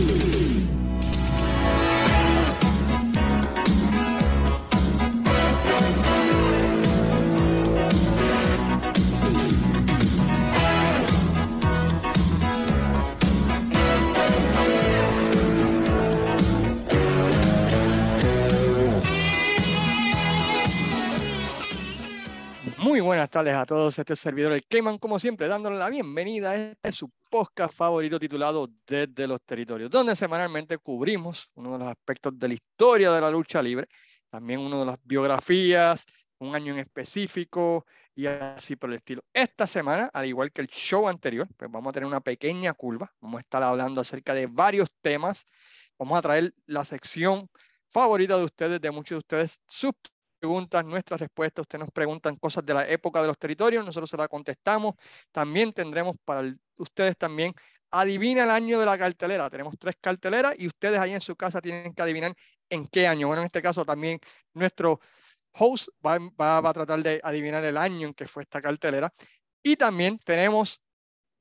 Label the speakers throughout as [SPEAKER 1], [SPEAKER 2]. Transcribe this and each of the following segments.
[SPEAKER 1] Thank you. Muy buenas tardes a todos. Este servidor, el Cayman, como siempre, dándole la bienvenida a este su podcast favorito titulado Desde los Territorios, donde semanalmente cubrimos uno de los aspectos de la historia de la lucha libre, también uno de las biografías, un año en específico y así por el estilo. Esta semana, al igual que el show anterior, pues vamos a tener una pequeña curva. Vamos a estar hablando acerca de varios temas. Vamos a traer la sección favorita de ustedes, de muchos de ustedes, sus preguntas, nuestras respuestas. Ustedes nos preguntan cosas de la época de los territorios, nosotros se las contestamos. También tendremos para ustedes también adivina el año de la cartelera. Tenemos tres carteleras y ustedes ahí en su casa tienen que adivinar en qué año. Bueno, en este caso también nuestro host va, va, va a tratar de adivinar el año en que fue esta cartelera. Y también tenemos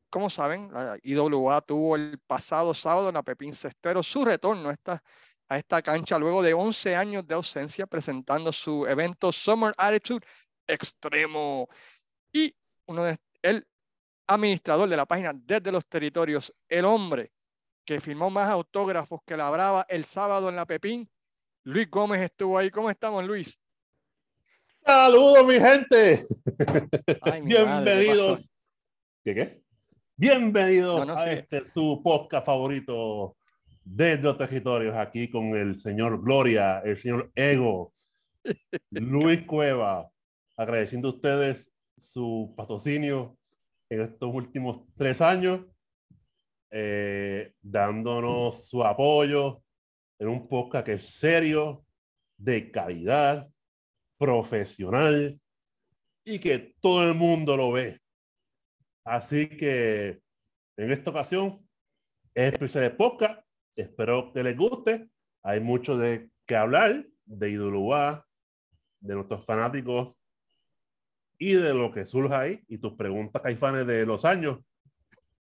[SPEAKER 1] como saben, la IWA tuvo el pasado sábado en la Pepín Cestero su retorno a esta a esta cancha luego de 11 años de ausencia presentando su evento Summer Attitude Extremo. Y uno de, el administrador de la página Desde los Territorios, el hombre que firmó más autógrafos que la Brava el sábado en la Pepín, Luis Gómez estuvo ahí. ¿Cómo estamos, Luis?
[SPEAKER 2] Saludos, mi gente. Bienvenidos. ¿Qué qué? Bienvenidos a este su podcast favorito, desde los territorios aquí con el señor Gloria, el señor Ego, Luis Cueva, agradeciendo a ustedes su patrocinio en estos últimos tres años, eh, dándonos su apoyo en un podcast que es serio, de calidad, profesional y que todo el mundo lo ve. Así que en esta ocasión es especial de podcast Espero que les guste. Hay mucho de qué hablar de Idulúa, de nuestros fanáticos y de lo que surja ahí. Y tus preguntas, caifanes, de los años,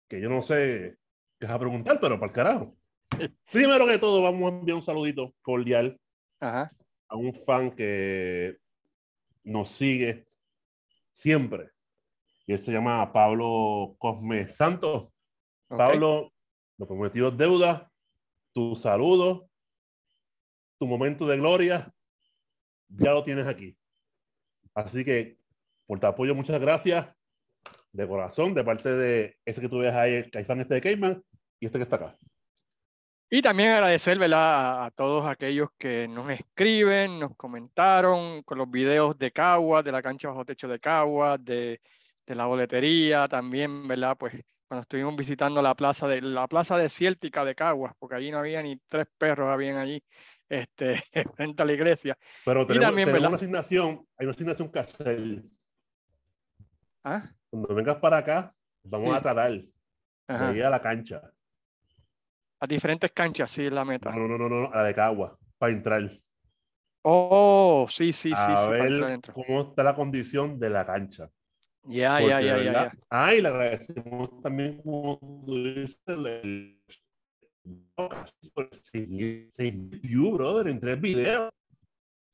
[SPEAKER 2] que yo no sé qué vas a preguntar, pero para el carajo. Primero que todo, vamos a enviar un saludito cordial a un fan que nos sigue siempre. Y él se llama Pablo Cosme Santos. Pablo, lo prometido deuda tu saludo, tu momento de gloria, ya lo tienes aquí. Así que por tu apoyo, muchas gracias de corazón, de parte de ese que tú ves ahí, el Caifán este de Cayman y este que está acá.
[SPEAKER 1] Y también agradecer ¿verdad? a todos aquellos que nos escriben, nos comentaron con los videos de Cagua, de la cancha bajo techo de Cagua, de, de la boletería, también, ¿verdad? Pues cuando estuvimos visitando la plaza de la plaza desértica de Caguas, porque allí no había ni tres perros habían allí este, frente a la iglesia.
[SPEAKER 2] Pero tenemos, también, tenemos una asignación, hay una asignación que hacer.
[SPEAKER 1] ¿Ah?
[SPEAKER 2] Cuando vengas para acá, vamos a tratar de ir a la cancha.
[SPEAKER 1] A diferentes canchas, sí, es la meta.
[SPEAKER 2] No, no, no, no, a la de Caguas, para entrar.
[SPEAKER 1] Oh, sí, sí, sí.
[SPEAKER 2] A
[SPEAKER 1] sí,
[SPEAKER 2] ver cómo está la condición de la cancha.
[SPEAKER 1] Ya, ya, ya, ya.
[SPEAKER 2] Ah, y le agradecemos también, como tú dices, el, views, brother, en tres videos.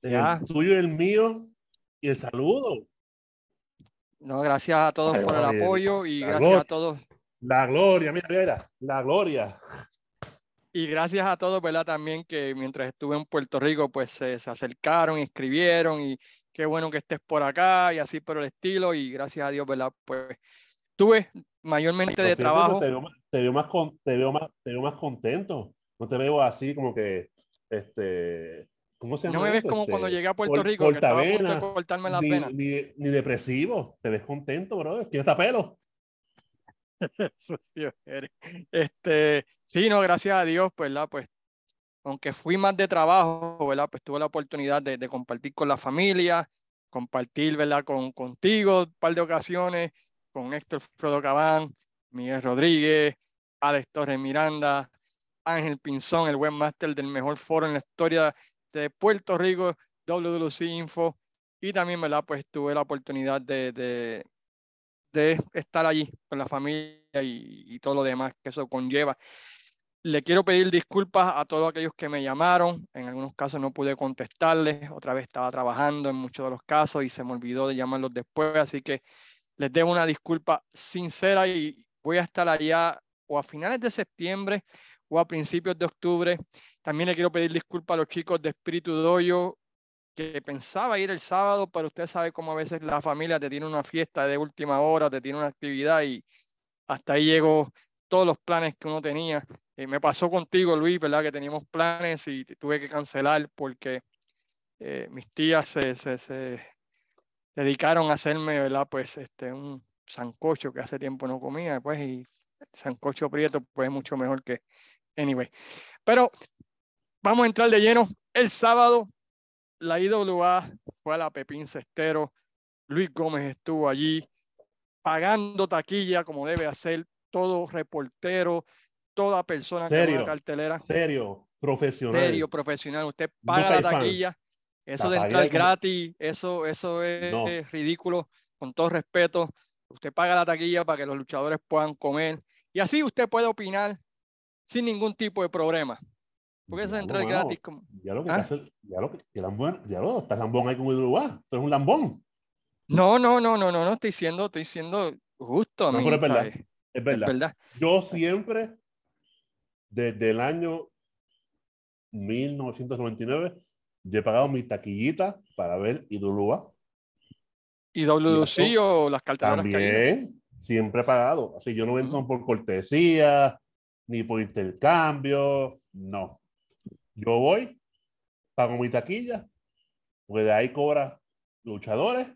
[SPEAKER 2] El tuyo el mío. Y el saludo.
[SPEAKER 1] No, gracias a todos por el apoyo y gracias a todos.
[SPEAKER 2] La gloria, mira, mira, la gloria.
[SPEAKER 1] Y gracias a todos, ¿verdad? También que mientras estuve en Puerto Rico, pues se, se acercaron, escribieron y, qué bueno que estés por acá y así por el estilo y gracias a Dios, ¿verdad? Pues tuve mayormente de trabajo.
[SPEAKER 2] Te veo, te veo, más con, te veo más te veo más contento. No te veo así como que este ¿cómo se llama?
[SPEAKER 1] No me ves como
[SPEAKER 2] este,
[SPEAKER 1] cuando llegué a Puerto Rico que estaba a punto de cortarme las
[SPEAKER 2] ni,
[SPEAKER 1] venas.
[SPEAKER 2] Ni, ni, depresivo, te ves contento, bro. Tienes pelo.
[SPEAKER 1] este, sí, no, gracias a Dios, pues, ¿verdad? Pues aunque fui más de trabajo. Pues tuve la oportunidad de, compartir con la familia, compartir, ¿verdad? Con, contigo un par de ocasiones, con Héctor Frodo Cabán, Miguel Rodríguez, Alex Torres Miranda, Ángel Pinzón, el webmaster del mejor foro en la historia de Puerto Rico, WWC Info, y también, ¿verdad? Pues tuve la oportunidad de, de, estar allí con la familia y todo lo demás que eso conlleva. Le quiero pedir disculpas a todos aquellos que me llamaron. En algunos casos no pude contestarles. Otra vez estaba trabajando en muchos de los casos y se me olvidó de llamarlos después. Así que les debo una disculpa sincera y voy a estar allá o a finales de septiembre o a principios de octubre. También le quiero pedir disculpas a los chicos de Espíritu Doyo que pensaba ir el sábado, pero usted sabe cómo a veces la familia te tiene una fiesta de última hora, te tiene una actividad y hasta ahí llegó todos los planes que uno tenía. Eh, me pasó contigo, Luis, ¿verdad? Que teníamos planes y tuve que cancelar porque eh, mis tías se, dedicaron a hacerme, ¿verdad? Pues este, un sancocho que hace tiempo no comía, pues, y sancocho prieto, pues, mucho mejor que, anyway. Pero vamos a entrar de lleno. El sábado, la IWA fue a la Pepín Cestero. Luis Gómez estuvo allí pagando taquilla como debe hacer todo reportero, toda persona
[SPEAKER 2] serio, que
[SPEAKER 1] una cartelera.
[SPEAKER 2] Serio, profesional.
[SPEAKER 1] Serio, profesional. Usted paga la taquilla. Eso de entrar gratis, eso, eso es, ridículo, con todo respeto. Usted paga la taquilla para que los luchadores puedan comer. Y así usted puede opinar sin ningún tipo de problema. Porque eso es entrar gratis. Como...
[SPEAKER 2] Ya lo que ¿Ah? hace, ya lo que, lambón, ya lo, está lambón ahí con Hidroguá. Esto es un lambón.
[SPEAKER 1] No, no, no, no, no, no estoy diciendo, estoy siendo justo.
[SPEAKER 2] No, pero es verdad. Es verdad. Yo siempre, desde el año 1999, yo he pagado mi taquillita para ver Idulúa.
[SPEAKER 1] ¿Y WC o las cartas
[SPEAKER 2] También, siempre he pagado. Así yo no vendo por cortesía, ni por intercambio, no. Yo voy, pago mi taquilla, porque de ahí cobra luchadores.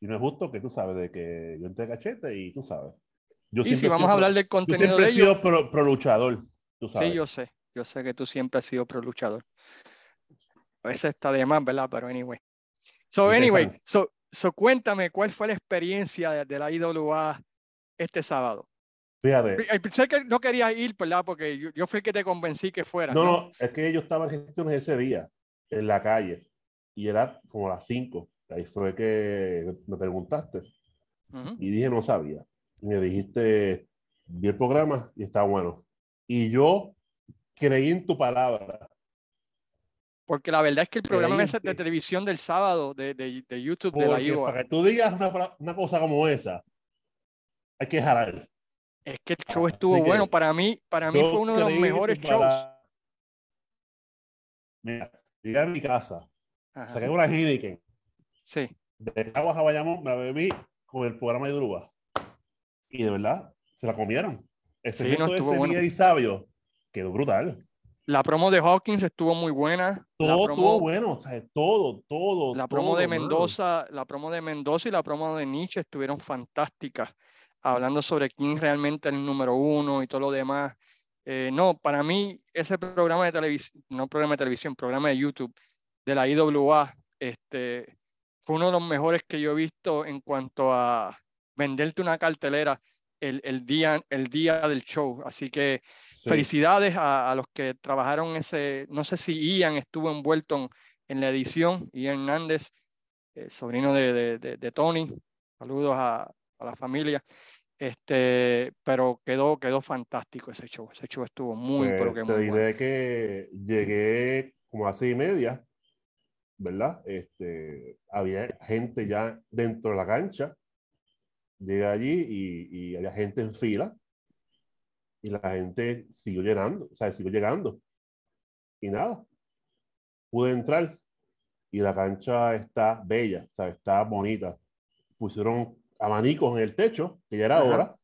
[SPEAKER 2] Y no es justo que tú sabes de que yo entre cachete y tú sabes.
[SPEAKER 1] Yo y si vamos a hablar del contenido
[SPEAKER 2] yo siempre he sido pro, luchador, tú sabes.
[SPEAKER 1] Sí, yo sé. Yo sé que tú siempre has sido pro luchador. A veces está de más, ¿verdad? Pero anyway. So, anyway, so, so cuéntame cuál fue la experiencia de, la IWA este sábado.
[SPEAKER 2] Fíjate.
[SPEAKER 1] Sé que no querías ir, ¿verdad? Porque yo, fui el que te convencí que fuera.
[SPEAKER 2] No, no, es que yo estaba en gestiones ese día, en la calle, y era como las 5. Ahí fue que me preguntaste. Y dije, no sabía me dijiste, vi el programa y está bueno. Y yo creí en tu palabra.
[SPEAKER 1] Porque la verdad es que el programa de televisión del sábado de, de, YouTube de la IVA.
[SPEAKER 2] Para que tú digas una, una, cosa como esa, hay que jalar.
[SPEAKER 1] Es que el show estuvo bueno. Para mí, para mí fue uno de los mejores shows.
[SPEAKER 2] Mira, llegué a mi casa, saqué una Heineken.
[SPEAKER 1] Sí.
[SPEAKER 2] De Aguas a Bayamón me la bebí con el programa de Druga y de verdad se la comieron. Ese sí, no, de bueno. y sabio quedó brutal.
[SPEAKER 1] La promo de Hawkins estuvo muy buena.
[SPEAKER 2] Todo estuvo bueno, o sea, todo, todo.
[SPEAKER 1] La promo de Mendoza, la promo de Mendoza y la promo de Nietzsche estuvieron fantásticas, hablando sobre quién realmente es el número uno y todo lo demás. Eh, no, para mí ese programa de televisión, no programa de televisión, programa de YouTube de la IWA, este, fue uno de los mejores que yo he visto en cuanto a venderte una cartelera el, el, día, el día del show. Así que felicidades a, a, los que trabajaron ese, no sé si Ian estuvo envuelto en, la edición, Ian Hernández, el sobrino de, de, de, Tony, saludos a, a, la familia. Este, pero quedó, quedó fantástico ese show. Ese show estuvo muy,
[SPEAKER 2] pues,
[SPEAKER 1] pero que
[SPEAKER 2] te
[SPEAKER 1] muy
[SPEAKER 2] diré bueno. que llegué como a seis y media, ¿verdad? Este, había gente ya dentro de la cancha Llegué allí y, y había gente en fila y la gente siguió llenando, o sea, siguió llegando. Y nada, pude entrar y la cancha está bella, o sea, está bonita. Pusieron abanicos en el techo, que ya era hora,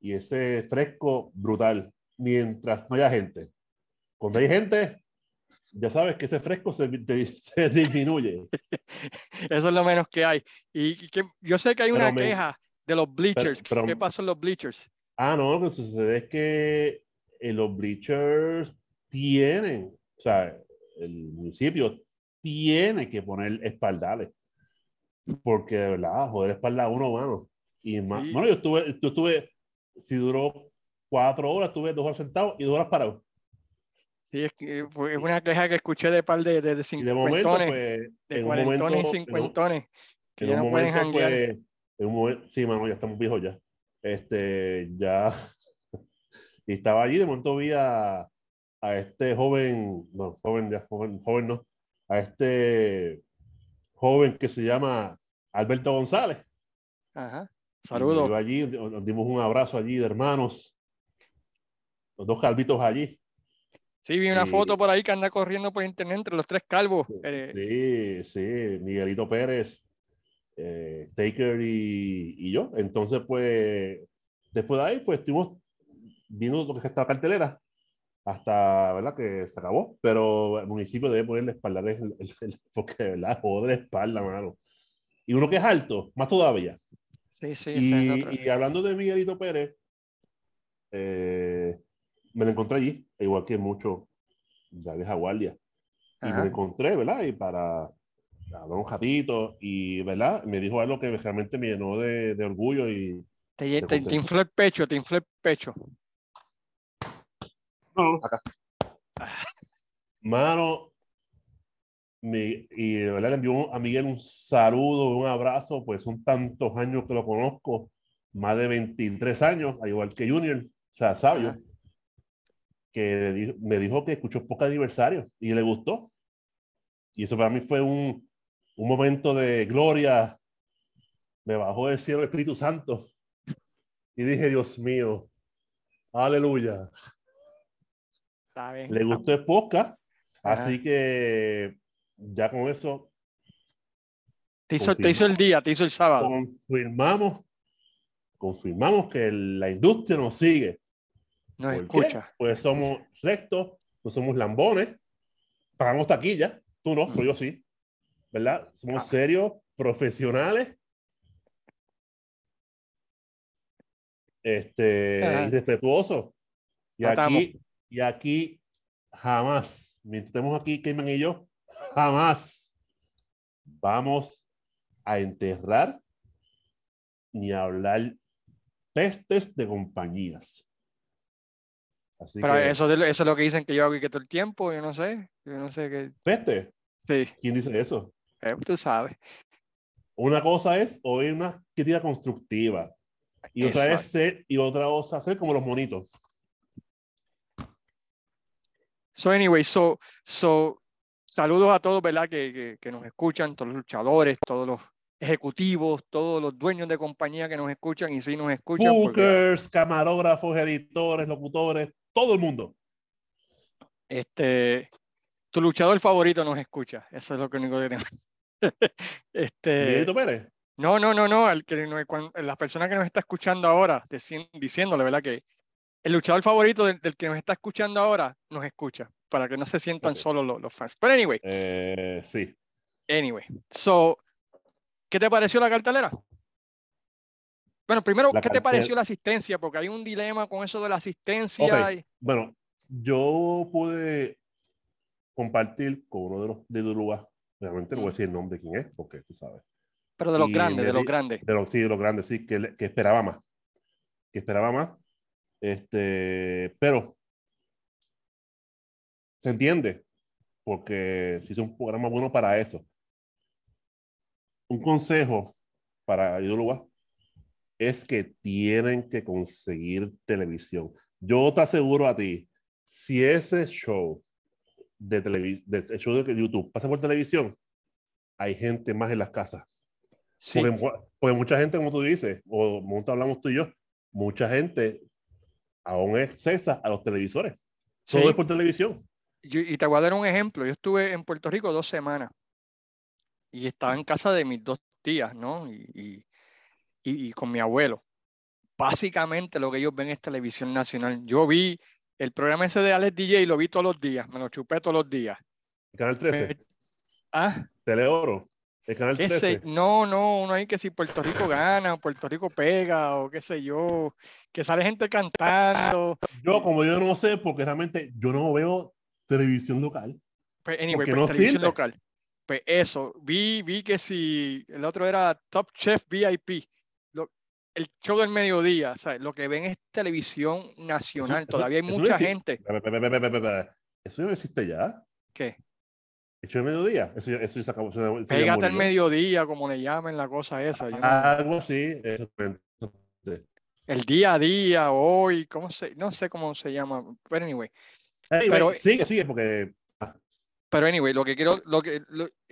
[SPEAKER 2] y ese fresco brutal, mientras no haya gente. Cuando hay gente, ya sabes que ese fresco se, se disminuye.
[SPEAKER 1] Eso es lo menos que hay. Y que, yo sé que hay una queja de los bleachers. ¿Qué pasó en los bleachers?
[SPEAKER 2] Ah, no, lo que sucede es que eh, los bleachers tienen, o sea, el municipio tiene que poner espaldales. Porque de verdad, joder, espalda uno, mano. Y más, bueno, yo estuve, yo estuve, si duró cuatro horas, estuve dos horas sentado y dos horas parado.
[SPEAKER 1] Sí, es, que fue una queja que escuché de par de, de, de cincuentones,
[SPEAKER 2] pues,
[SPEAKER 1] de cuarentones y cincuentones, que ya no pueden janguear.
[SPEAKER 2] Pues, sí, mano, ya estamos viejos ya. Este, ya, Y estaba allí, de momento vi a, a este joven, no, joven, ya, joven, joven no, a este joven que se llama Alberto González.
[SPEAKER 1] Ajá. Saludos.
[SPEAKER 2] allí, nos dimos un abrazo allí de hermanos. Los dos calvitos allí.
[SPEAKER 1] Sí, vi una foto por ahí que anda corriendo por internet entre los tres calvos.
[SPEAKER 2] Sí, sí, Miguelito Pérez, eh, Taker y, y, yo. Entonces, pues, después de ahí, pues estuvimos viendo lo que está cartelera hasta, ¿verdad? Que se acabó. Pero el municipio debe ponerle espalda, el, el, porque, ¿verdad? Joder, espalda, mano. Y uno que es alto, más todavía.
[SPEAKER 1] Sí, sí.
[SPEAKER 2] Y, y hablando de Miguelito Pérez, eh, me lo encontré allí, igual que muchos ya vieja guardia. Y me encontré, ¿verdad? Y para dar un ratito, y, ¿verdad? Me dijo algo que realmente me llenó de, de orgullo y...
[SPEAKER 1] Te, te, te, infló el pecho, te infló el pecho.
[SPEAKER 2] No, acá. Mano, y de verdad le envió a Miguel un saludo, un abrazo, pues son tantos años que lo conozco, más de 23 años, al igual que Junior, o sea, sabio que me dijo que escuchó poco aniversario y le gustó. Y eso para mí fue un, un momento de gloria. Me bajó del cielo el Espíritu Santo. Y dije, Dios mío, aleluya. Le gustó el podcast. Así que ya con eso.
[SPEAKER 1] Te hizo, te hizo el día, te hizo el sábado.
[SPEAKER 2] Confirmamos, confirmamos que la industria nos sigue.
[SPEAKER 1] Escucha.
[SPEAKER 2] Pues somos rectos, no somos lambones, pagamos taquilla, tú no, pero yo sí, ¿verdad? Somos ah. serios, profesionales, este, respetuosos. Y aquí, y aquí jamás, mientras estemos aquí, Cayman y yo, jamás vamos a enterrar ni a hablar pestes de compañías.
[SPEAKER 1] Pero eso, eso, es lo que dicen que yo hago y que todo el tiempo, yo no sé. Yo no sé qué.
[SPEAKER 2] ¿Peste?
[SPEAKER 1] Sí.
[SPEAKER 2] ¿Quién dice eso?
[SPEAKER 1] Eh, tú sabes.
[SPEAKER 2] Una cosa es oír una crítica constructiva. Y otra es ser, y otra cosa hacer como los monitos.
[SPEAKER 1] So, anyway, so, so saludos a todos, ¿verdad? Que, que, que, nos escuchan, todos los luchadores, todos los ejecutivos, todos los dueños de compañía que nos escuchan y sí nos escuchan.
[SPEAKER 2] Bookers, camarógrafos, editores, locutores, todo el mundo.
[SPEAKER 1] Este, tu luchador favorito nos escucha. Eso es lo único que tengo. este,
[SPEAKER 2] Pérez?
[SPEAKER 1] No, no, no, no. El que, la persona que nos está escuchando ahora, diciéndole, ¿verdad? Que el luchador favorito del, que nos está escuchando ahora nos escucha, para que no se sientan solo los, los, fans. Pero anyway.
[SPEAKER 2] Eh, sí.
[SPEAKER 1] Anyway, so, ¿qué te pareció la cartelera? Bueno, primero, ¿qué te pareció la asistencia? Porque hay un dilema con eso de la asistencia.
[SPEAKER 2] Bueno, yo pude compartir con uno de los de Duluga, realmente no voy a decir el nombre de quién es, porque tú sabes.
[SPEAKER 1] Pero de los grandes, de los grandes.
[SPEAKER 2] De los, sí, de los grandes, sí, que, que esperaba más. Que esperaba más. Este, pero se entiende, porque si es un programa bueno para eso. Un consejo para Idóloga es que tienen que conseguir televisión. Yo te aseguro a ti, si ese show de, de, show de YouTube pasa por televisión, hay gente más en las casas. Porque, mucha gente, como tú dices, o como hablamos tú y yo, mucha gente aún es a los televisores. Todo es por televisión.
[SPEAKER 1] y te voy a dar un ejemplo. Yo estuve en Puerto Rico dos semanas y estaba en casa de mis dos tías, ¿no? y, y, con mi abuelo. Básicamente lo que ellos ven es televisión nacional. Yo vi el programa ese de Alex DJ y lo vi todos los días, me lo chupé todos los días.
[SPEAKER 2] ¿El canal 13?
[SPEAKER 1] ¿Ah?
[SPEAKER 2] Teleoro. El canal 13.
[SPEAKER 1] no, no, uno ahí que si Puerto Rico gana, Puerto Rico pega, o qué sé yo, que sale gente cantando.
[SPEAKER 2] Yo, como yo no sé, porque realmente yo no veo televisión local.
[SPEAKER 1] Pues, anyway, pues, televisión local. Pues eso, vi, vi que si el otro era Top Chef VIP, el show del mediodía, ¿sabes? lo que ven es televisión nacional, todavía hay mucha gente.
[SPEAKER 2] ¿Eso no existe ya?
[SPEAKER 1] ¿Qué?
[SPEAKER 2] ¿El show del mediodía? Eso, eso se acabó.
[SPEAKER 1] Pégate el mediodía, como le llamen la cosa esa.
[SPEAKER 2] Algo así.
[SPEAKER 1] el día a día, hoy, ¿cómo se, no sé cómo se llama, pero anyway.
[SPEAKER 2] pero, sigue, sigue, porque...
[SPEAKER 1] Ah. Pero anyway, lo que quiero, lo que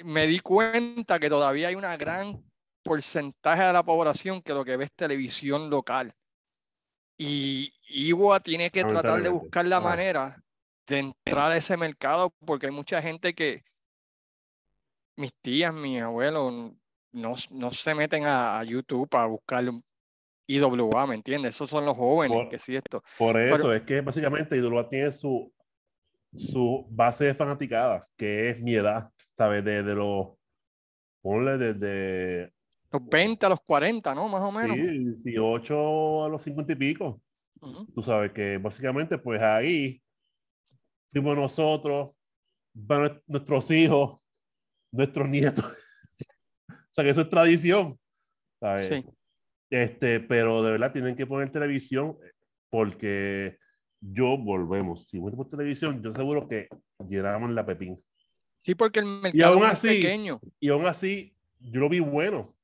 [SPEAKER 1] me di cuenta que todavía hay una gran porcentaje de la población que lo que ve es televisión local. Y Igua tiene que tratar de buscar la manera de entrar a ese mercado porque hay mucha gente que mis tías, mis abuelos no, no se meten a, YouTube para buscar IWA, ¿me entiendes? Esos son los jóvenes que sí esto.
[SPEAKER 2] Por eso es que básicamente IWA tiene su, su base de fanaticada, que es mi edad, ¿sabes? Desde de los, ponle desde...
[SPEAKER 1] Los 20 a los 40, ¿no? Más o menos.
[SPEAKER 2] Sí, 18 a los 50 y pico. Tú sabes que básicamente pues ahí fuimos nosotros, van nuestros hijos, nuestros nietos. o sea que eso es tradición. ¿sabes? Sí. Este, pero de verdad tienen que poner televisión porque yo volvemos. Si por televisión, yo seguro que llenamos la pepín.
[SPEAKER 1] Sí, porque el mercado es pequeño.
[SPEAKER 2] Y aún así, yo lo vi bueno.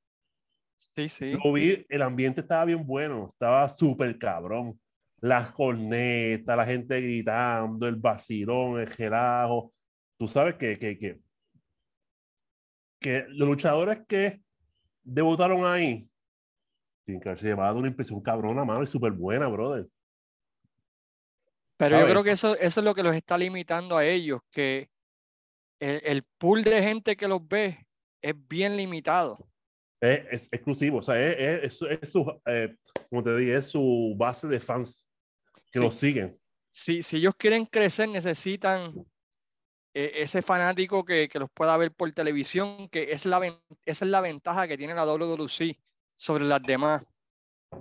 [SPEAKER 1] Sí, sí.
[SPEAKER 2] Lo vi, el ambiente estaba bien bueno, estaba súper cabrón. Las cornetas, la gente gritando, el vacilón, el gelajo. Tú sabes que, que, que, que los luchadores que debutaron ahí tienen que haberse llevado una impresión cabrona, mano, y súper buena, brother.
[SPEAKER 1] Pero yo creo que eso, eso es lo que los está limitando a ellos, que el, pool de gente que los ve es bien limitado.
[SPEAKER 2] Es, exclusivo, o sea, es, es, su, eh, como te dije, es su base de fans que los siguen.
[SPEAKER 1] Si, si ellos quieren crecer, necesitan eh, ese fanático que, que, los pueda ver por televisión, que es la, esa es la ventaja que tiene la WWC sobre las demás,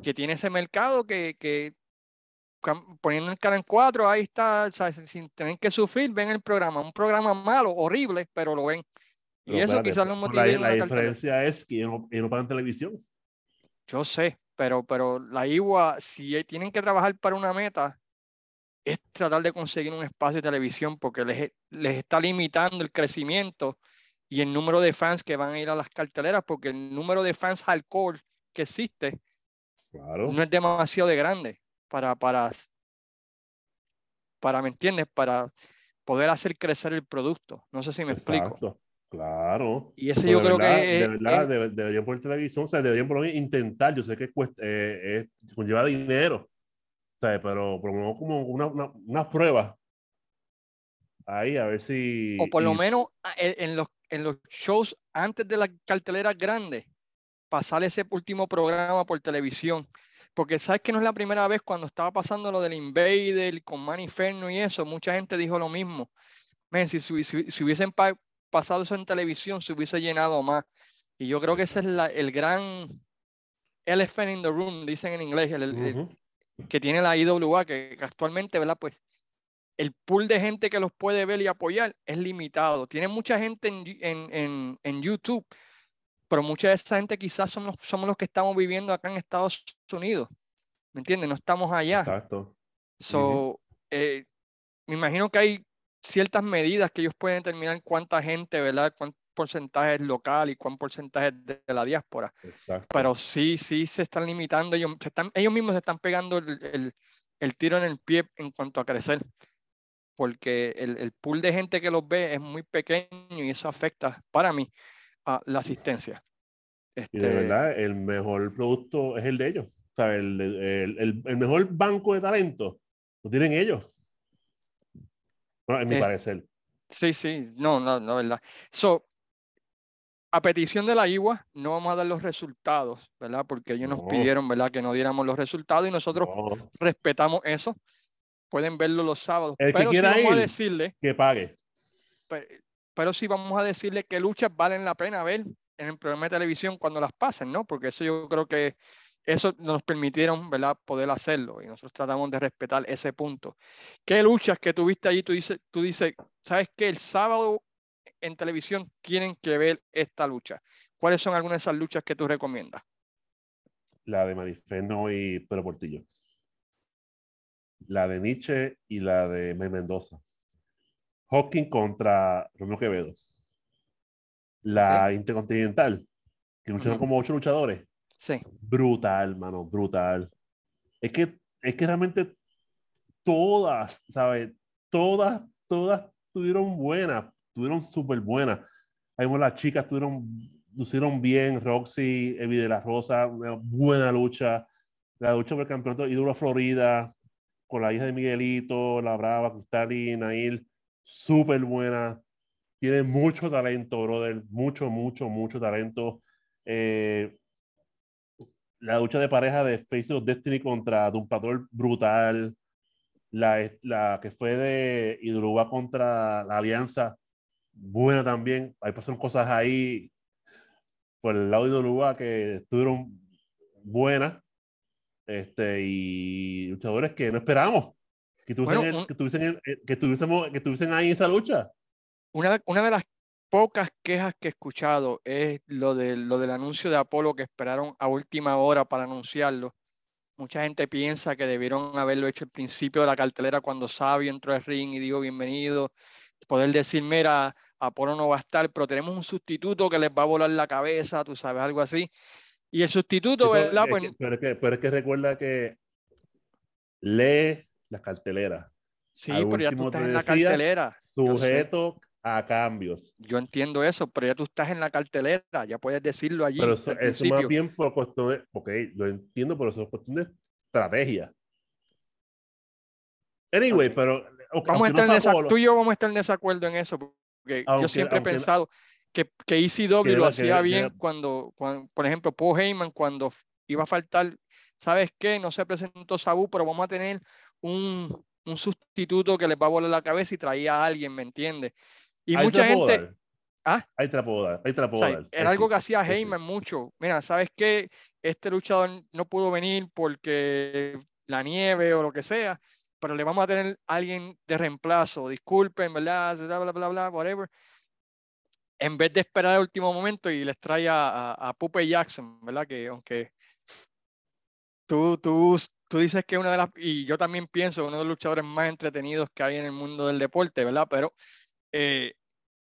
[SPEAKER 1] que tiene ese mercado que, que poniendo el canal 4, ahí está, sin tener que sufrir, ven el programa, un programa malo, horrible, pero lo ven. Y eso quizás lo motiva.
[SPEAKER 2] La, la diferencia es que ellos no, pagan televisión.
[SPEAKER 1] Yo sé, pero, pero la IWA, si tienen que trabajar para una meta, es tratar de conseguir un espacio de televisión porque les, les está limitando el crecimiento y el número de fans que van a ir a las carteleras, porque el número de fans hardcore que existe no es demasiado de grande para, para, para, ¿me entiendes? Para poder hacer crecer el producto. No sé si me explico.
[SPEAKER 2] Claro.
[SPEAKER 1] Y eso yo creo que.
[SPEAKER 2] De verdad, deberían poner televisión, o sea, deberían por lo menos intentar. Yo sé que cuesta, eh, conlleva dinero, sea, pero por lo menos como una, una, unas pruebas ahí, a ver si.
[SPEAKER 1] O por lo menos ah, en los en los shows antes de las carteleras grandes, pasar ese último programa por televisión. Porque sabes que no es la primera vez cuando estaba pasando lo del Invader con Maniferno y eso, mucha gente dijo lo mismo. si, si, hubiesen pasado eso en televisión, se hubiese llenado más. Y yo creo que ese es el gran elephant in the room, dicen en inglés, que tiene la IWA, que actualmente, ¿verdad? Pues el pool de gente que los puede ver y apoyar es limitado. Tiene mucha gente en, en, en, YouTube, pero mucha de esa gente quizás somos, somos los que estamos viviendo acá en Estados Unidos. ¿Me entiendes? No estamos allá.
[SPEAKER 2] Exacto.
[SPEAKER 1] So, eh, me imagino que hay ciertas medidas que ellos pueden determinar cuánta gente, ¿verdad? Cuánto porcentaje es local y cuánto porcentaje es de, la diáspora. Exacto. Pero sí, sí se están limitando. Ellos, están, ellos mismos se están pegando el, el, el tiro en el pie en cuanto a crecer porque el, el, pool de gente que los ve es muy pequeño y eso afecta para mí a la asistencia.
[SPEAKER 2] Y de este verdad, el mejor producto es el de ellos. O sea, el, el, el mejor banco de talento lo tienen ellos. Bueno, en mi eh, parecer.
[SPEAKER 1] Sí, sí, no, no, no, verdad. So, a petición de la IWA, no vamos a dar los resultados, ¿verdad? Porque ellos nos pidieron, ¿verdad? Que no diéramos los resultados y nosotros respetamos eso pueden verlo los sábados.
[SPEAKER 2] El pero que quiera vamos a decirle que pague.
[SPEAKER 1] Pero, sí vamos a decirle que luchas valen la pena ver en el programa de televisión cuando las pasen, ¿no? Porque eso yo creo que eso nos permitieron, ¿verdad? Poder hacerlo y nosotros tratamos de respetar ese punto. ¿Qué luchas que tuviste allí? Tú dices, tú dices, ¿sabes qué? El sábado en televisión tienen que ver esta lucha. ¿Cuáles son algunas de esas luchas que tú recomiendas?
[SPEAKER 2] La de Marifeno y Pedro Portillo la de Nietzsche y la de Mendoza. Hawking contra Romeo Quevedo. La Intercontinental, que lucharon como ocho luchadores.
[SPEAKER 1] Sí.
[SPEAKER 2] Brutal, mano, brutal. es que, es que realmente todas, ¿sabes? Todas, todas tuvieron buenas, tuvieron súper buenas. Ahí las chicas tuvieron, lucieron bien, Roxy, Evi de la Rosa, una buena lucha. La lucha por el campeonato Ídolo Florida, con la hija de Miguelito, la Brava, Cristal y Nail, súper buena. Tiene mucho talento, brother. Mucho, mucho, mucho talento. Eh, la lucha de pareja de Face of Destiny contra Dumpator brutal. La, la que fue de Idruba contra la Alianza, buena también. Ahí pasaron cosas ahí por el lado de Idruba que estuvieron buenas. Este, y luchadores que no esperamos que estuviesen, que, tuviesen, que, tuviésemos, que tuviesen ahí esa lucha.
[SPEAKER 1] Una, una de las pocas quejas que he escuchado es lo, de, lo del anuncio de Apolo que esperaron a última hora para anunciarlo. Mucha gente piensa que debieron haberlo hecho al principio de la cartelera cuando Sabio entró al ring y dijo bienvenido. Poder decir, mira, Apolo no va a estar, pero tenemos un sustituto que les va a volar la cabeza, tú sabes, algo así. Y el sustituto, ¿verdad?
[SPEAKER 2] Pues pero, es que, pero es que recuerda que lee la cartelera.
[SPEAKER 1] Sí, pero ya tú estás en la cartelera.
[SPEAKER 2] Sujeto a cambios.
[SPEAKER 1] Yo entiendo eso, pero ya tú estás en la cartelera, ya puedes decirlo allí.
[SPEAKER 2] Pero eso, es más bien por cuestión de, ok, lo entiendo, pero eso es cuestión de estrategia. Anyway, pero...
[SPEAKER 1] vamos a estar tú y yo vamos a estar en desacuerdo en eso, porque yo siempre he pensado que, que ECW lo hacía bien cuando, cuando, por ejemplo, Paul Heyman, cuando iba a faltar, ¿sabes qué? No se presentó Sabu, pero vamos a tener un, un sustituto que les va a volar la cabeza y traía a alguien, ¿me entiendes? Y mucha gente...
[SPEAKER 2] ¿Ah? Ahí te la puedo dar, ahí te la puedo dar.
[SPEAKER 1] Era algo que hacía Heyman mucho. Mira, ¿sabes qué? Este luchador no pudo venir porque la nieve o lo que sea, pero le vamos a tener a alguien de reemplazo. Disculpen, ¿verdad? Bla, bla, bla, bla, whatever. En vez de esperar el último momento y les trae a, a, Pupe Jackson, ¿verdad? Que aunque tú, tú, tú dices que una de las, y yo también pienso, uno de los luchadores más entretenidos que hay en el mundo del deporte, ¿verdad? Pero eh,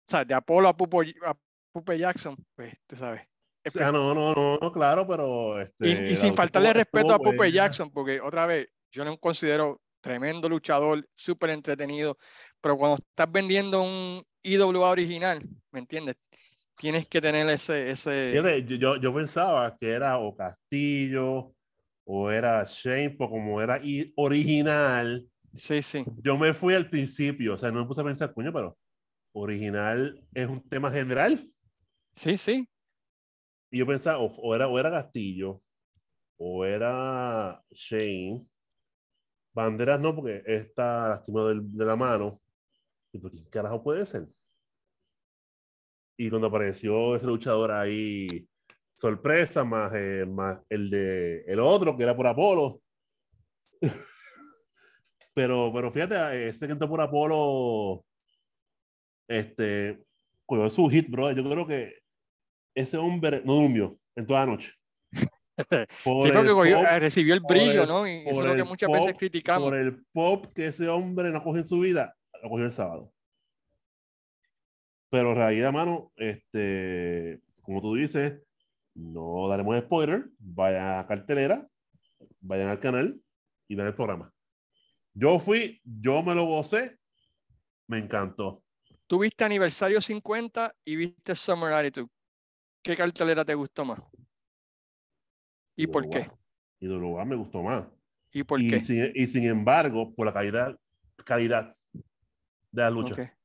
[SPEAKER 1] o sea, de Apolo a, Pupo, a Pupe Jackson, pues, tú sabes.
[SPEAKER 2] No, no, no, claro, pero...
[SPEAKER 1] Este, y, sin faltarle respeto a Pupe Jackson, porque otra vez, yo no considero tremendo luchador, súper entretenido, pero cuando estás vendiendo un IWA original, ¿me entiendes? Tienes que tener ese... ese...
[SPEAKER 2] Yo, yo pensaba que era o Castillo o era Shane, pues como era original.
[SPEAKER 1] Sí, sí.
[SPEAKER 2] Yo me fui al principio, o sea, no me puse a pensar, coño, pero original es un tema general.
[SPEAKER 1] Sí, sí.
[SPEAKER 2] Y yo pensaba, o, era, o era Castillo, o era Shane. Banderas no, porque está lastimado de la mano. ¿Y por qué carajo puede ser? Y cuando apareció ese luchador ahí, sorpresa, más, eh, más el de el otro, que era por Apolo. pero, pero fíjate, ese que entró por Apolo este, cogió su hit, bro. Yo creo que ese hombre no durmió en toda la noche.
[SPEAKER 1] Por que eh, recibió el brillo, ¿no? Y eso es lo que muchas veces criticamos.
[SPEAKER 2] Por el pop que ese hombre no cogió en su vida, lo cogió el sábado. Pero en realidad, mano, este, como tú dices, no daremos spoiler. Vayan a cartelera, vayan al canal y vean el programa. Yo fui, yo me lo gocé, me encantó.
[SPEAKER 1] Tuviste aniversario 50 y viste Summer Attitude. ¿Qué cartelera te gustó más? ¿Y por qué?
[SPEAKER 2] Y Doloba me gustó más.
[SPEAKER 1] ¿Y por qué?
[SPEAKER 2] Sin, y sin embargo, por la calidad, calidad de la lucha.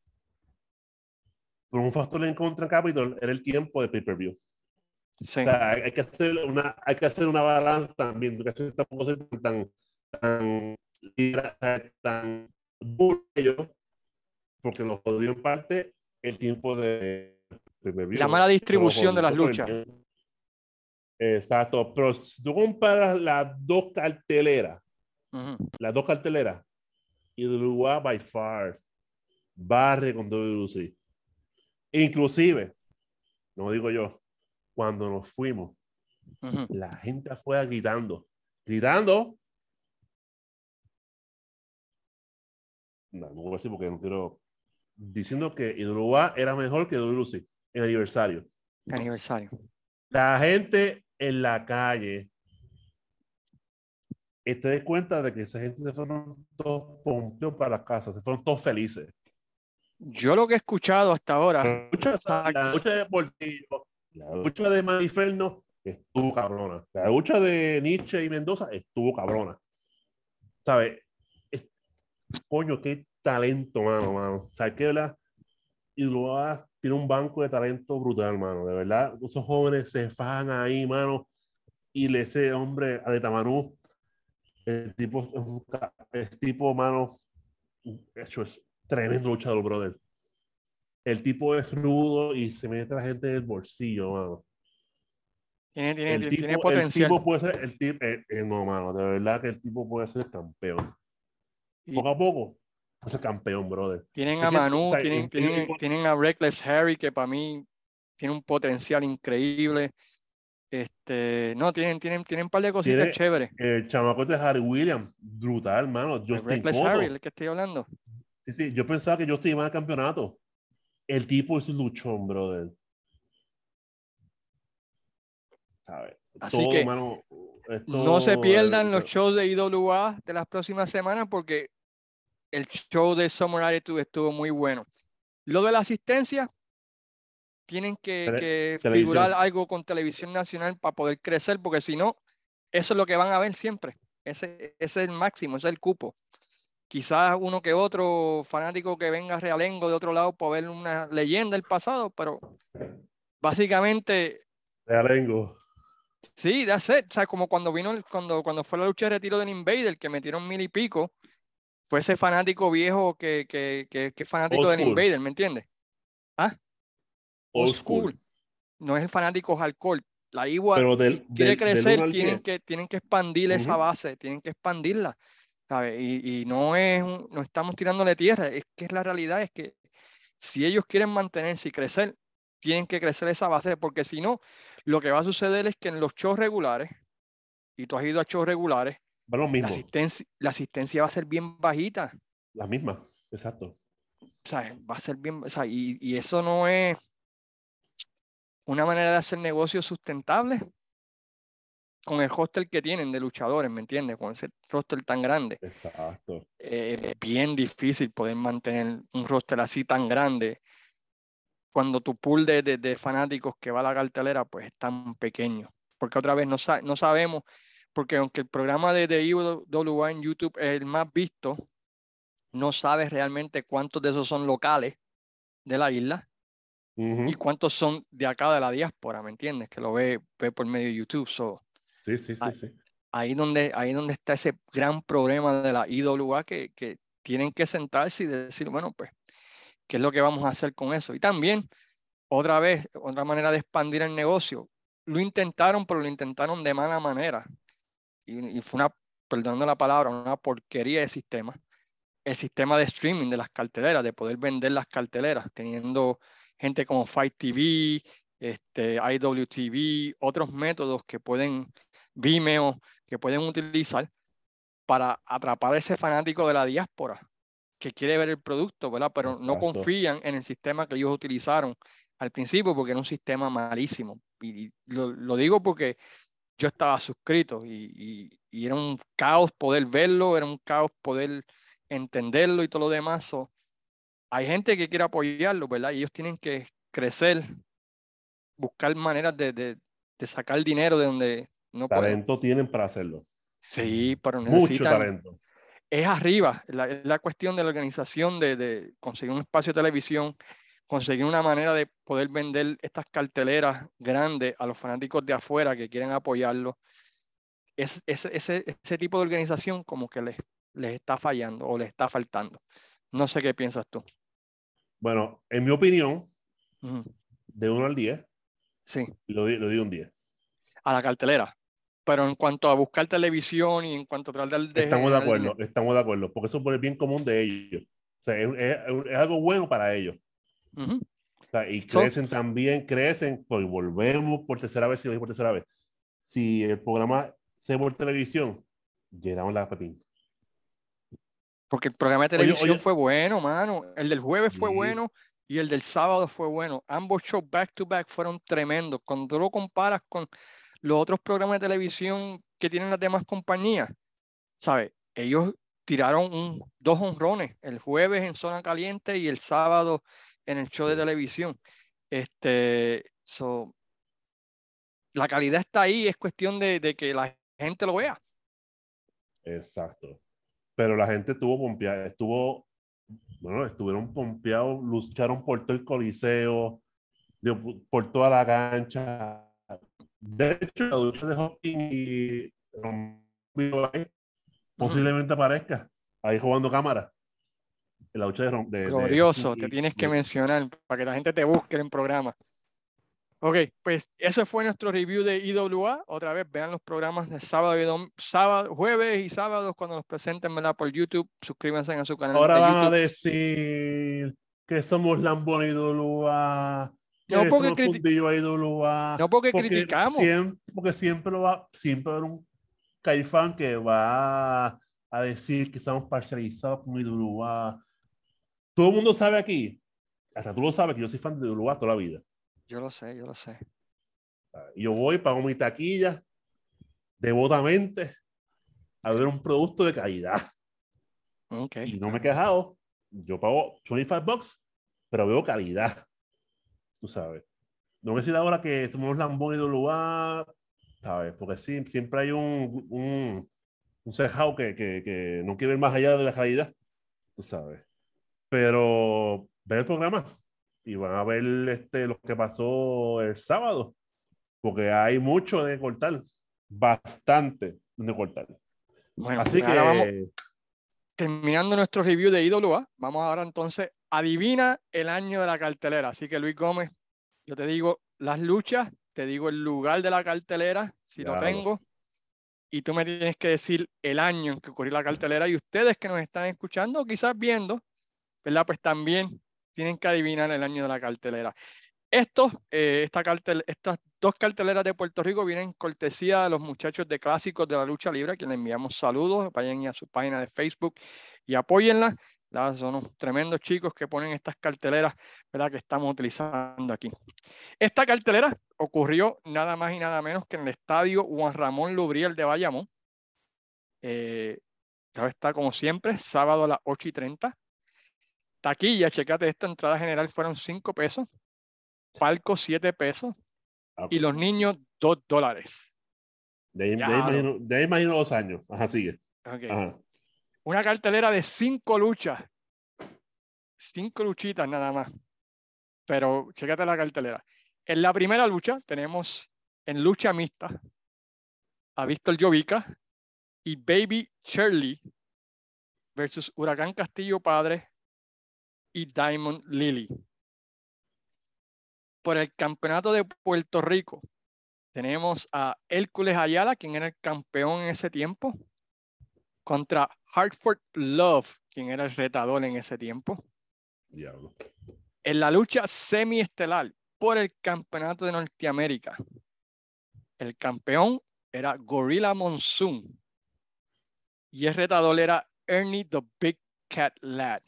[SPEAKER 2] Por un factor en contra Capitol era el tiempo de pay-per-view. Sí. O sea, hay, que hacer una, hay que hacer una balanza también, porque tampoco ser tan, tan, tan, tan duro porque lo jodió en parte el tiempo de,
[SPEAKER 1] la mala distribución de las luchas.
[SPEAKER 2] Exacto, pero si tú comparas las dos carteleras, las dos carteleras, y Uruguay by far barre con WC. Inclusive, no digo yo, cuando nos fuimos, la gente fue gritando, gritando. No, no voy a decir porque no quiero diciendo que Idolúa era mejor que WC en aniversario.
[SPEAKER 1] Aniversario.
[SPEAKER 2] La gente en la calle te das cuenta de que esa gente se fueron todos pompeos para las casas, se fueron todos felices.
[SPEAKER 1] Yo lo que he escuchado hasta ahora.
[SPEAKER 2] La lucha, la lucha de Portillo, la lucha de Maniferno estuvo cabrona. La lucha de Nietzsche y Mendoza estuvo cabrona. ¿Sabes? coño, qué talento, mano, mano. ¿Sabes qué, verdad? Y luego tiene un banco de talento brutal, mano. De verdad, esos jóvenes se fajan ahí, mano. Y le ese hombre a de Tamanú, el tipo, el tipo, mano, hecho es tremendo luchador, brother. El tipo es rudo y se mete a la gente en el bolsillo, mano.
[SPEAKER 1] Tiene, tiene, el tipo, tiene potencial.
[SPEAKER 2] El tipo puede ser, el tipo, eh, eh, no, mano, de verdad que el tipo puede ser campeón. Poco a poco, puede ser campeón, brother.
[SPEAKER 1] Tienen a Manu, tienen, tienen, tienen, a Reckless Harry, que para mí tiene un potencial increíble. Este, no, tienen, tienen, tienen un par de cositas chéveres.
[SPEAKER 2] El chamaco de Harry Williams, brutal, mano.
[SPEAKER 1] Reckless Harry, el que estoy hablando.
[SPEAKER 2] Sí, sí, yo pensaba que yo iba al campeonato. El tipo es un luchón, brother.
[SPEAKER 1] Así que no se pierdan los shows de IWA de las próximas semanas porque el show de Summer Attitude estuvo muy bueno. Lo de la asistencia, tienen que, figurar algo con televisión nacional para poder crecer, porque si no, eso es lo que van a ver siempre. Ese, ese es el máximo, ese es el cupo. Quizás uno que otro fanático que venga realengo de otro lado para ver una leyenda del pasado, pero básicamente.
[SPEAKER 2] Realengo.
[SPEAKER 1] Sí, it. O sea, como cuando vino, cuando, cuando fue la lucha de retiro del Invader, que metieron mil y pico, fue ese fanático viejo que, que, que, que fanático del Invader, ¿me entiendes? ¿Ah?
[SPEAKER 2] Old, school.
[SPEAKER 1] No es el fanático hardcore. La igual Pero del, quiere crecer, tienen que, tienen que expandir esa base, tienen que expandirla. ¿sabes? Y, y, no es, no estamos tirándole tierra, es que es la realidad, es que si ellos quieren mantenerse y crecer, tienen que crecer esa base, porque si no, lo que va a suceder es que en los shows regulares, y tú has ido a shows regulares,
[SPEAKER 2] la,
[SPEAKER 1] asistencia, la asistencia va a ser bien bajita.
[SPEAKER 2] La misma, exacto.
[SPEAKER 1] O sea, va a ser bien, o sea, y, y eso no es una manera de hacer negocios sustentables con el hostel que tienen de luchadores, ¿me entiendes? Con ese roster tan grande.
[SPEAKER 2] Exacto.
[SPEAKER 1] Eh, es bien difícil poder mantener un roster así tan grande cuando tu pool de, de, fanáticos que va a la cartelera pues es tan pequeño. Porque otra vez no, no sabemos, porque aunque el programa de, de IWA en YouTube es el más visto, no sabes realmente cuántos de esos son locales de la isla y cuántos son de acá de la diáspora, ¿me entiendes? Que lo ve, ve por medio de YouTube. So,
[SPEAKER 2] sí, sí, sí, sí.
[SPEAKER 1] Ahí donde, ahí donde está ese gran problema de la IWA que, que tienen que sentarse y decir, bueno, pues qué es lo que vamos a hacer con eso. Y también, otra vez, otra manera de expandir el negocio. Lo intentaron, pero lo intentaron de mala manera. Y, fue una, perdonando la palabra, una porquería de sistema. El sistema de streaming de las carteleras, de poder vender las carteleras, teniendo gente como Fight TV, este, IWTV, otros métodos que pueden, Vimeo, que pueden utilizar para atrapar a ese fanático de la diáspora que quiere ver el producto, ¿verdad? Pero no confían en el sistema que ellos utilizaron al principio porque era un sistema malísimo. Y, lo, digo porque yo estaba suscrito y, era un caos poder verlo, era un caos poder entenderlo y todo lo demás. hay gente que quiere apoyarlo, ¿verdad? Y ellos tienen que crecer, buscar maneras de, de, sacar dinero de donde no
[SPEAKER 2] Talento tienen para hacerlo.
[SPEAKER 1] Sí, pero necesitan...
[SPEAKER 2] Mucho talento
[SPEAKER 1] es arriba, la, la cuestión de la organización, de, conseguir un espacio de televisión, conseguir una manera de poder vender estas carteleras grandes a los fanáticos de afuera que quieren apoyarlo. Es, ese, ese tipo de organización como que les, les está fallando o les está faltando. No sé qué piensas tú.
[SPEAKER 2] Bueno, en mi opinión, de 1 al 10,
[SPEAKER 1] sí.
[SPEAKER 2] lo, lo di un 10.
[SPEAKER 1] A la cartelera pero en cuanto a buscar televisión y en cuanto a tratar de...
[SPEAKER 2] Estamos de acuerdo, estamos de acuerdo, porque eso es el bien común de ellos. O sea, es, algo bueno para ellos. O sea, y crecen también, crecen, pues volvemos por tercera vez, y por tercera vez. Si el programa se por televisión, llegamos la patín.
[SPEAKER 1] Porque el programa de televisión fue bueno, mano. El del jueves fue bueno y el del sábado fue bueno. Ambos shows back to back fueron tremendos. Cuando lo comparas con los otros programas de televisión que tienen las demás compañías, ¿sabes? Ellos tiraron un, dos honrones el jueves en zona caliente y el sábado en el show de televisión. Este, so, la calidad está ahí, es cuestión de, de, que la gente lo vea.
[SPEAKER 2] Exacto. Pero la gente estuvo pompeada, estuvo, bueno, estuvieron pompeados, lucharon por todo el coliseo, por toda la cancha. De hecho, la ducha de Hopkins y posiblemente aparezca ahí jugando cámara. La ducha de, de
[SPEAKER 1] Glorioso, te tienes que mencionar para que la gente te busque en programa. Ok, pues eso fue nuestro review de IWA. Otra vez, vean los programas de sábado y sábado, jueves y sábados cuando los presenten ¿verdad? por YouTube. Suscríbanse a su canal.
[SPEAKER 2] Ahora
[SPEAKER 1] de
[SPEAKER 2] van a decir que somos Lambón IWA.
[SPEAKER 1] No porque, no porque, criticamos.
[SPEAKER 2] Siempre, porque siempre va, siempre haber un caifán que va a decir que estamos parcializados con IWA. Todo el mundo sabe aquí, hasta tú lo sabes que yo soy fan de IWA toda la vida.
[SPEAKER 1] Yo lo sé, yo lo sé.
[SPEAKER 2] Yo voy, pago mi taquilla devotamente a ver un producto de calidad.
[SPEAKER 1] Okay.
[SPEAKER 2] Y no me he quejado. Yo pago 25 bucks, pero veo calidad. Tú sabes. No me decir ahora que somos lambón y lugar, ¿sabes? Porque sí, siempre hay un, un, un cejado que, que, que no quiere ir más allá de la calidad. Tú sabes. Pero ver el programa, y van a ver este, lo que pasó el sábado, porque hay mucho de cortar, bastante de cortar.
[SPEAKER 1] Bueno, Así que... Vamos, terminando nuestro review de IWA, vamos ahora entonces, adivina el año de la cartelera. Así que Luis Gómez, yo te digo las luchas, te digo el lugar de la cartelera, si lo tengo, y tú me tienes que decir el año en que ocurrió la cartelera y ustedes que nos están escuchando, quizás viendo, ¿verdad? Pues también tienen que adivinar el año de la cartelera. Estos, eh, esta cartel, estas dos carteleras de Puerto Rico vienen cortesía de los muchachos de Clásicos de la Lucha Libre, a quienes enviamos saludos. Vayan a su página de Facebook y apóyenla. Son unos tremendos chicos que ponen estas carteleras ¿verdad? que estamos utilizando aquí. Esta cartelera ocurrió nada más y nada menos que en el estadio Juan Ramón Lubriel de Bayamón. Eh, está como siempre, sábado a las 8 y 30. Taquilla, checate esta entrada general fueron 5 pesos, palco 7 pesos ah, y los niños 2 dólares.
[SPEAKER 2] De ahí, imagino, de imagino, dos años. Ajá, sigue.
[SPEAKER 1] Una cartelera de 5 luchas. 5 luchitas nada más. Pero checate la cartelera. En la primera lucha tenemos en lucha mixta a Víctor Jovica y Baby Shirley versus Huracán Castillo Padre y Diamond Lily. Por el campeonato de Puerto Rico tenemos a Hércules Ayala, quien era el campeón en ese tiempo, contra Hartford Love, quien era el retador en ese tiempo.
[SPEAKER 2] Diablo.
[SPEAKER 1] En la lucha semiestelar por el campeonato de Norteamérica, el campeón era Gorilla Monsoon y el retador era Ernie the Big Cat Lad.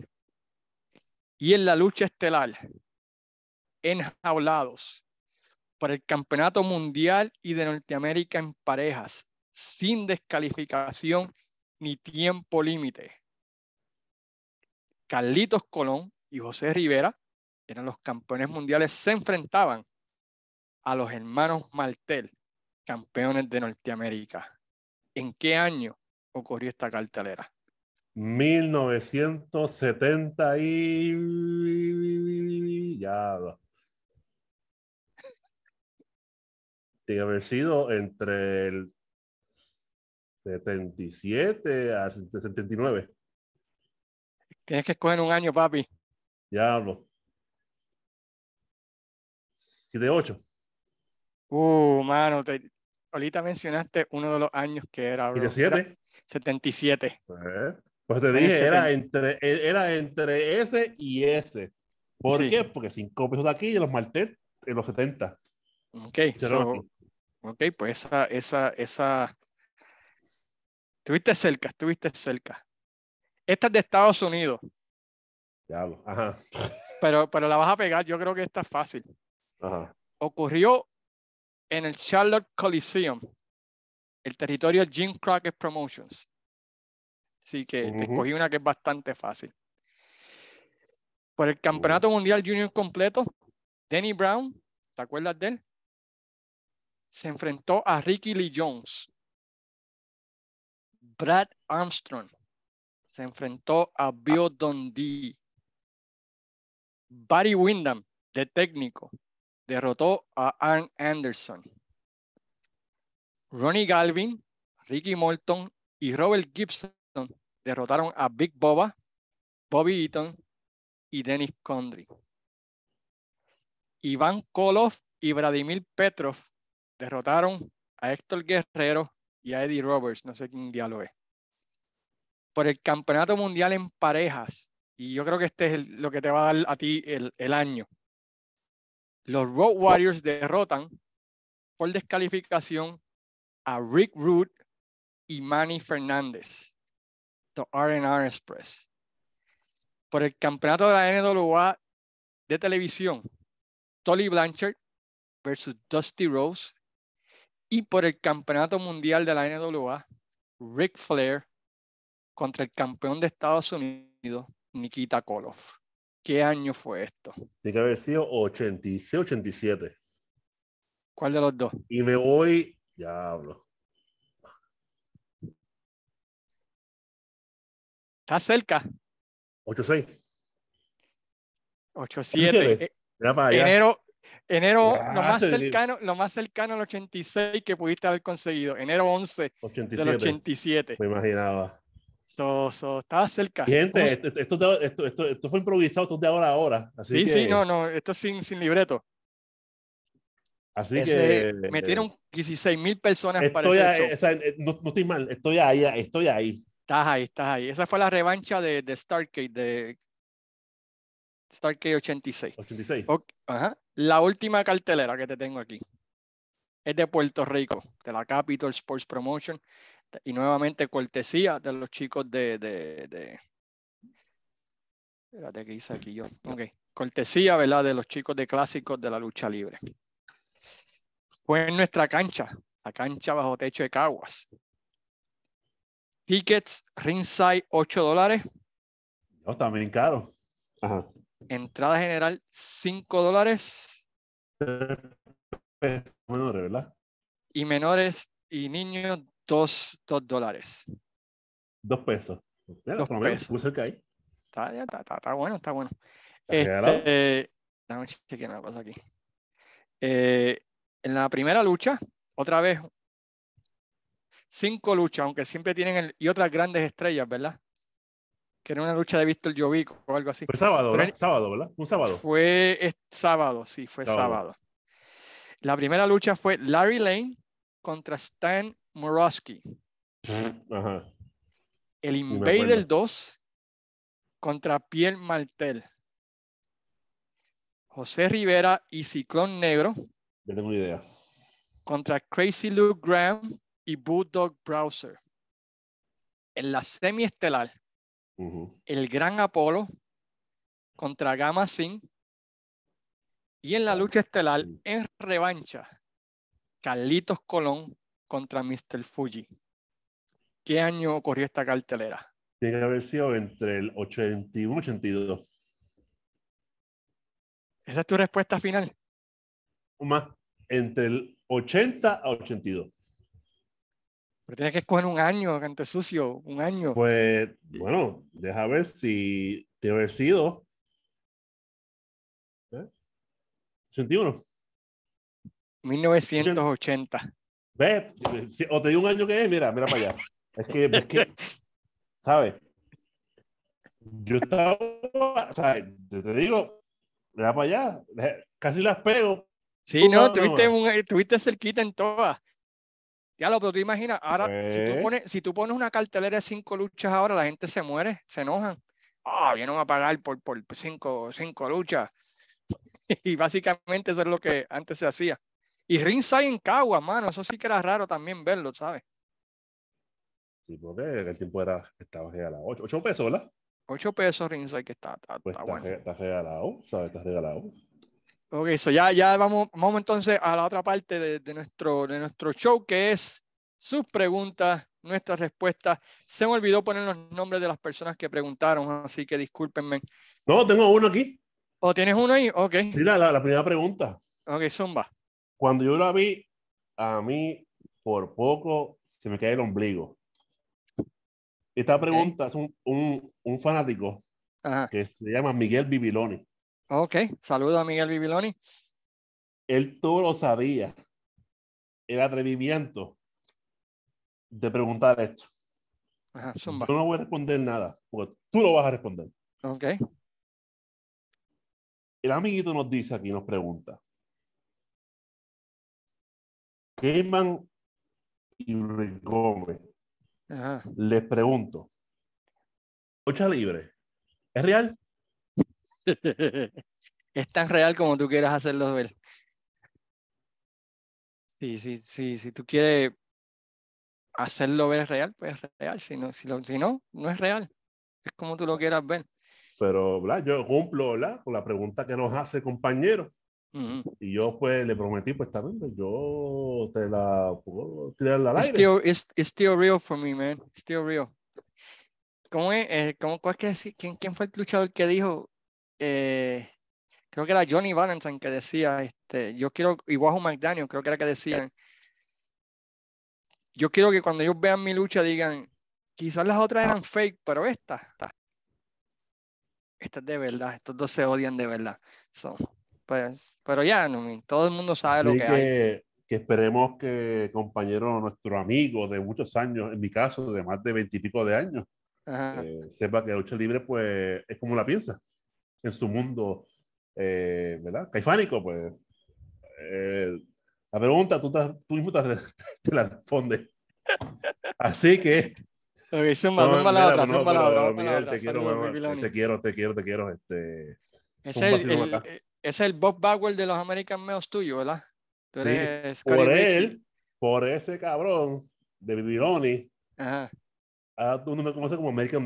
[SPEAKER 1] Y en la lucha estelar, enjaulados por el Campeonato Mundial y de Norteamérica en parejas, sin descalificación ni tiempo límite. Carlitos Colón y José Rivera eran los campeones mundiales, se enfrentaban a los hermanos Martel, campeones de Norteamérica. ¿En qué año ocurrió esta cartelera?
[SPEAKER 2] 1970 y ya tiene que haber sido entre el 77 a 79.
[SPEAKER 1] Tienes que escoger un año, papi.
[SPEAKER 2] Diablo. 78.
[SPEAKER 1] Uh, mano, te, ahorita mencionaste uno de los años que era.
[SPEAKER 2] 77.
[SPEAKER 1] 77.
[SPEAKER 2] Pues te dije, era entre, e, era entre ese y ese. ¿Por qué? Porque cinco pesos de aquí y los martes en los 70.
[SPEAKER 1] Ok, ok, pues esa, esa, esa. Estuviste cerca, estuviste cerca. Esta es de Estados Unidos.
[SPEAKER 2] Diablo, ajá.
[SPEAKER 1] Pero, pero la vas a pegar, yo creo que esta es fácil.
[SPEAKER 2] Ajá.
[SPEAKER 1] Ocurrió en el Charlotte Coliseum, el territorio Jim Crockett Promotions Así que te escogí una que es bastante fácil. Por el Campeonato Mundial Junior completo, Danny Brown, ¿te acuerdas de él? Se enfrentó a Ricky Lee Jones. Brad Armstrong se enfrentó a Bill Dundee. Barry Windham, de técnico, derrotó a Arn Anderson. Ronnie Galvin, Ricky Morton y Robert Gibson derrotaron a Big Boba, Bobby Eaton y Dennis Condry. Iván Koloff y Vladimir Petrov derrotaron a Héctor Guerrero y a Eddie Roberts, no sé quién diálogo es. Por el campeonato mundial en parejas, y yo creo que este es lo que te va a dar a ti el, el año. Los Road Warriors derrotan por descalificación a Rick Root y Manny Fernández, the R&R Express. Por el campeonato de la NWA de televisión, Tolly Blanchard versus Dusty Rose. Y por el campeonato mundial de la NWA, Rick Flair contra el campeón de Estados Unidos, Nikita Koloff. ¿Qué año fue esto?
[SPEAKER 2] Tiene que haber sido 86, 87.
[SPEAKER 1] ¿Cuál de los dos?
[SPEAKER 2] Y me voy Diablo.
[SPEAKER 1] Está cerca.
[SPEAKER 2] 8-6.
[SPEAKER 1] 8-7. Enero, enero lo, más cercano, lo más cercano al 86 que pudiste haber conseguido. Enero 11 del 87.
[SPEAKER 2] Me imaginaba.
[SPEAKER 1] So, so, estaba cerca.
[SPEAKER 2] Gente, esto, esto, esto, esto, fue improvisado, esto de ahora a ahora. Así
[SPEAKER 1] sí,
[SPEAKER 2] que...
[SPEAKER 1] sí, no, no, esto sin, sin libreto.
[SPEAKER 2] Así que.
[SPEAKER 1] Metieron 16 mil personas
[SPEAKER 2] para ese eh, no, no, estoy mal, estoy ahí, estoy ahí.
[SPEAKER 1] Estás ahí, estás ahí. Esa fue la revancha de, de Stargate, de Stargate 86.
[SPEAKER 2] 86.
[SPEAKER 1] ajá. La última cartelera que te tengo aquí es de Puerto Rico, de la Capital Sports Promotion. Y nuevamente cortesía de los chicos de. de, de... Espérate, ¿qué hice aquí yo? Ok. Cortesía, ¿verdad? De los chicos de clásicos de la lucha libre fue en nuestra cancha, la cancha bajo techo de Caguas. Tickets ringside 8 dólares.
[SPEAKER 2] No, también caro. Ajá.
[SPEAKER 1] Entrada general 5 dólares.
[SPEAKER 2] Menores, ¿verdad?
[SPEAKER 1] Y menores y niños 2 dólares.
[SPEAKER 2] 2 pesos. dos pesos. cerca ahí.
[SPEAKER 1] Está, está, está, está, bueno, está bueno. Este, eh, dame chequear una cosa aquí. Eh, en la primera lucha, otra vez, cinco luchas, aunque siempre tienen, el, y otras grandes estrellas, ¿verdad? Que era una lucha de Víctor Jovic o algo así.
[SPEAKER 2] Fue sábado, ¿verdad? sábado, ¿verdad? Un sábado.
[SPEAKER 1] Fue sábado, sí, fue sábado. La primera lucha fue Larry Lane contra Stan Morosky. Ajá. El Invader 2 contra Pierre Martel. José Rivera y Ciclón Negro
[SPEAKER 2] yo tengo una idea.
[SPEAKER 1] Contra Crazy Luke Graham y Bulldog Browser. En la semiestelar, el Gran Apolo contra Gamma Sin. Y en la lucha estelar, en revancha, Carlitos Colón contra Mr. Fuji. ¿Qué año ocurrió esta cartelera?
[SPEAKER 2] Tiene que haber sido entre el 81 y 82.
[SPEAKER 1] ¿Esa es tu respuesta final?
[SPEAKER 2] más entre el 80 a 82.
[SPEAKER 1] Pero tienes que escoger un año, cante sucio, un año.
[SPEAKER 2] Pues, bueno, deja ver si tiene haber sido. 81.
[SPEAKER 1] 1980.
[SPEAKER 2] Ve, o te digo un año que es, mira, mira para allá. Es que, es que, ¿sabes? Yo estaba, o sea, te digo, mira para allá, casi las pego,
[SPEAKER 1] Sí, no, tuviste, un, tuviste cerquita en todas. Ya lo, pero tú imaginas, ahora, si, tú pones, si tú pones una cartelera de cinco luchas ahora, la gente se muere, se enojan. Ah, vienen a pagar por, por cinco, cinco luchas. y básicamente eso es lo que antes se hacía. Y ringside en Cagua, mano, eso sí que era raro también verlo, ¿sabes?
[SPEAKER 2] Sí, porque el tiempo era, estaba regalado. Ocho, ocho pesos, ¿verdad?
[SPEAKER 1] Ocho pesos ringside que está, está,
[SPEAKER 2] pues
[SPEAKER 1] está, bueno.
[SPEAKER 2] Está regalado, ¿sabes? Está regalado.
[SPEAKER 1] Ok, eso ya, ya vamos, vamos entonces a la otra parte de, nuestro, de nuestro show, que es sus preguntas nuestras respuestas. Se me olvidó poner los nombres de las personas que preguntaron, así que discúlpenme.
[SPEAKER 2] No, tengo uno aquí.
[SPEAKER 1] ¿O tienes uno ahí? Ok.
[SPEAKER 2] Mira, la, primera pregunta.
[SPEAKER 1] Ok, zumba.
[SPEAKER 2] Cuando yo la vi, a mí por poco se me cae el ombligo. Esta pregunta es un, un, un fanático que se llama Miguel Bibiloni.
[SPEAKER 1] Ok, saludo a Miguel Bibiloni.
[SPEAKER 2] Él todo lo sabía. El atrevimiento de preguntar esto.
[SPEAKER 1] Ajá,
[SPEAKER 2] Yo no voy a responder nada, porque tú lo vas a responder.
[SPEAKER 1] Ok.
[SPEAKER 2] El amiguito nos dice aquí, nos pregunta. Keyman y Gómez. Les pregunto. ¿Ocha libre? ¿Es real?
[SPEAKER 1] es tan real como tú quieras hacerlo ver. Sí, sí, sí, si tú quieres hacerlo ver real, pues es real. Si no, si, si no, no es real. Es como tú lo quieras ver.
[SPEAKER 2] Pero ¿verdad? yo cumplo ¿verdad? con la pregunta que nos hace compañero. Y yo pues le prometí, pues también, pues, yo te la puedo tirar al aire.
[SPEAKER 1] Still, it's, it's still real for me, man. Still real. ¿Cómo es? Eh, ¿cómo, cuál es que, ¿quién, ¿Quién fue el luchador que dijo? Eh, creo que era Johnny Valentine que decía, este, yo quiero, y Wahoo McDaniel, creo que era que decían, yo quiero que cuando ellos vean mi lucha digan, quizás las otras eran fake, pero esta, esta, es de verdad, estos dos se odian de verdad. pues, pero ya, no, todo el mundo sabe lo que, hay.
[SPEAKER 2] Que esperemos que compañero, nuestro amigo de muchos años, en mi caso, de más de veintipico de años, eh, sepa que lucha libre, pues, es como la piensa en su mundo, eh, ¿verdad? Caifánico, pues. Eh, la pregunta tú, tú mismo te, la respondes. Así que.
[SPEAKER 1] Okay, suma, no, la otra, no, suma la
[SPEAKER 2] otra. te, quiero, te quiero, te quiero, te quiero, este.
[SPEAKER 1] Ese es el, es el Bob Bauer de los American Males tuyo, ¿verdad?
[SPEAKER 2] Tú eres por él, por ese cabrón de Bibiloni, Ajá. Ah, tú no me conoces como American.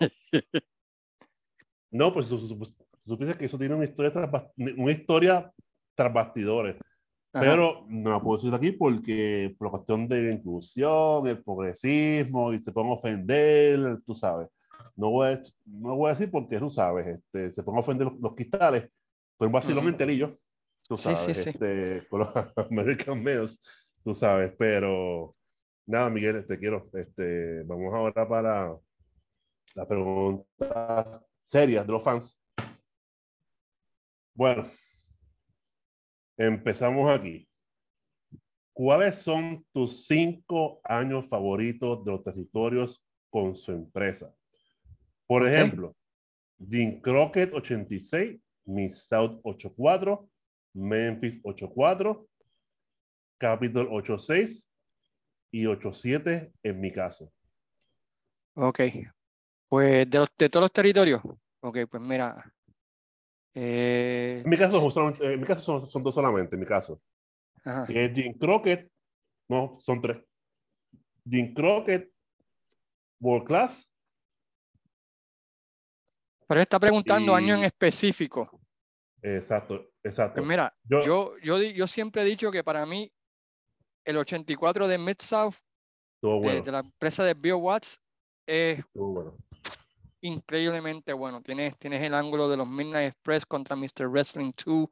[SPEAKER 2] no, pues supiste que eso tiene una historia tras, una historia tras bastidores. Pero no la puedo decir aquí porque por la cuestión de la inclusión, el progresismo y se pueden ofender, tú sabes. No voy a, no voy a decir porque tú sabes, este, se pueden ofender los, cristales, pero básicamente uh tú sabes, sí, sí, sí. Este, con los American Males, tú sabes, pero nada, Miguel, te quiero, este, vamos ahora para la pregunta seria de los fans. Bueno, empezamos aquí. ¿Cuáles son tus cinco años favoritos de los territorios con su empresa? Por ejemplo, Dean Crockett 86, Miss South 84, Memphis 84, Capitol 86 y 87 en mi caso.
[SPEAKER 1] Ok, pues de, de todos los territorios. Ok, pues mira,
[SPEAKER 2] eh, en mi caso, son, en mi caso son, dos solamente, en mi caso. Ajá. Jim Crockett, no, son tres. Jim Crockett, World Class.
[SPEAKER 1] Pero está preguntando año en específico.
[SPEAKER 2] Exacto, exacto.
[SPEAKER 1] Pues mira, yo, yo, yo, siempre he dicho que para mí el 84 de Mid-South, de, de, la empresa de Bill Watts, es bueno increíblemente bueno. Tienes, tienes el ángulo de los Midnight Express contra Mr. Wrestling 2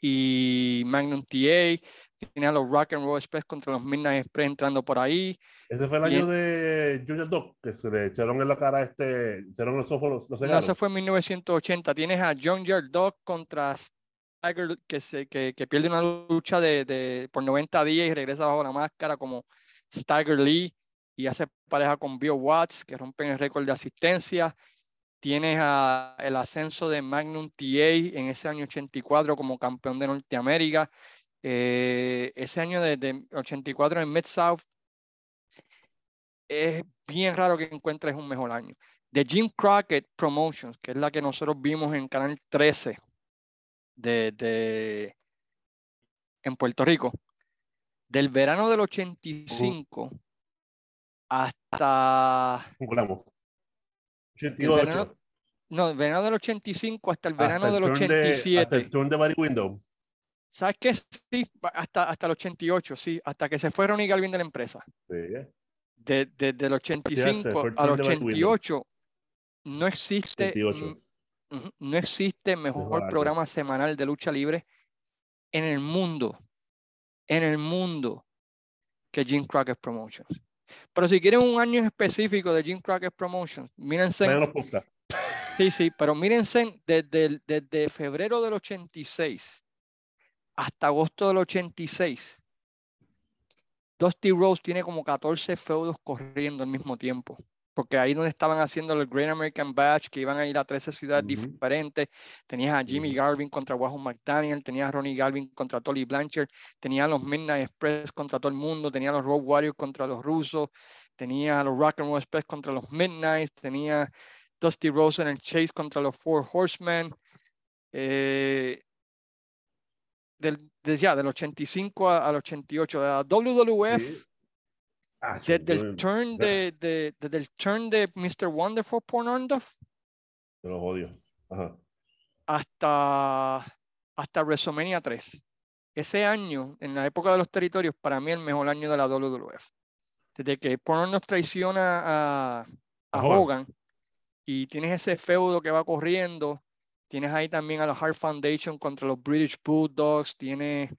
[SPEAKER 1] y Magnum TA. Tienes a los Rock and Roll Express contra los Midnight Express entrando por ahí.
[SPEAKER 2] Ese fue el año de Junior Dog, que se le echaron en la cara este, echaron los ojos, los,
[SPEAKER 1] No, ese fue en 1980. Tienes a Junior Dog contra Tiger, que, se, que, que pierde una lucha de, de, por 90 días y regresa bajo la máscara como Stagger Lee y hace pareja con Bill Watts, que rompen el récord de asistencia. Tienes a, el ascenso de Magnum TA en ese año 84 como campeón de Norteamérica. Eh, ese año de, 84 en Mid-South es bien raro que encuentres un mejor año. De Jim Crockett Promotions, que es la que nosotros vimos en Canal 13 de, de en Puerto Rico, del verano del 85 hasta... El verano, no, el verano del 85 hasta el verano del 87.
[SPEAKER 2] hasta el turn de Barry Window.
[SPEAKER 1] ¿Sabes qué? Sí, hasta, hasta el 88, sí, hasta que se fue Ronnie Galvin de la empresa.
[SPEAKER 2] Sí.
[SPEAKER 1] desde el 85 al 88 no existe, no existe mejor programa semanal de lucha libre en el mundo, en el mundo que Jim Crockett Promotions. Pero si quieren un año específico de Jim Crockett Promotions, mírense. Sí, sí, pero mírense desde, desde febrero del 86 hasta agosto del 86. Dusty Rose tiene como 14 feudos corriendo al mismo tiempo porque ahí donde estaban haciendo el Great American Batch, que iban a ir a 13 ciudades diferentes, tenías a Jimmy Garvin contra Wahoo McDaniel, tenías a Ronnie Garvin contra Tolly Blanchard, tenías a los Midnight Express contra todo el mundo, tenías a los Road Warriors contra los rusos, tenías a los Rock and Roll Express contra los Midnights, tenía Dusty Rose en el Chase contra los Four Horsemen. Eh, del, ya, del 85 al 88, de la WWF Ah, desde, el turn de, de, desde el turn de Mr. Wonderful Pornorndorf.
[SPEAKER 2] Te lo odio.
[SPEAKER 1] Hasta, hasta WrestleMania 3. Ese año, en la época de los territorios, para mí el mejor año de la WWF. Desde que Pornorndorf traiciona a, a Hogan y tienes ese feudo que va corriendo, tienes ahí también a la Hart Foundation contra los British Bulldogs, tienes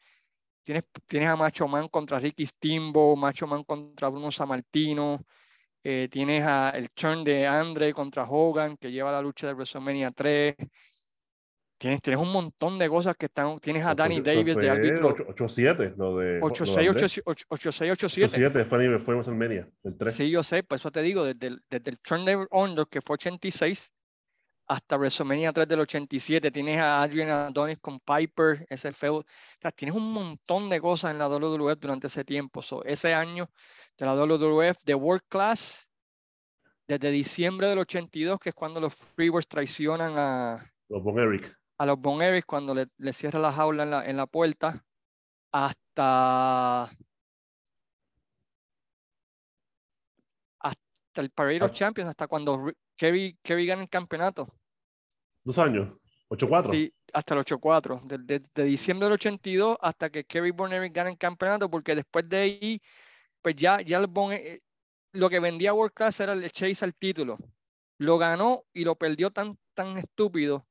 [SPEAKER 1] Tienes, tienes a Macho Man contra Ricky Stimbo, Macho Man contra Bruno Sammartino, eh, tienes a el turn de Andre contra Hogan, que lleva la lucha de WrestleMania 3. Tienes, tienes un montón de cosas que están. Tienes a Danny Davis de árbitro.
[SPEAKER 2] 8-7, lo de.
[SPEAKER 1] 8-6, 8-7.
[SPEAKER 2] fue, fue WrestleMania, el 3.
[SPEAKER 1] Sí, yo sé, por eso te digo, desde el, desde el turn de Under, que fue 86, hasta WrestleMania 3 del 87. Tienes a Adrian Adonis con Piper, ese feudo. O sea, tienes un montón de cosas en la WWF durante ese tiempo. ese año de la WWF de World Class, desde diciembre del 82, que es cuando los Freeworks traicionan a
[SPEAKER 2] los Bon Eric.
[SPEAKER 1] A los Bon Eric cuando le, le cierra la jaula en la, en la puerta, hasta hasta el Parade of ah. Champions, hasta cuando Kerry, Kerry gana el campeonato.
[SPEAKER 2] Dos años, 8-4.
[SPEAKER 1] Sí, hasta el 8-4, de, de, diciembre del 82 hasta que Kerry Bonner gana el campeonato, porque después de ahí, pues ya, ya el eh, lo que vendía World Class era el chase al título. Lo ganó y lo perdió tan, tan estúpido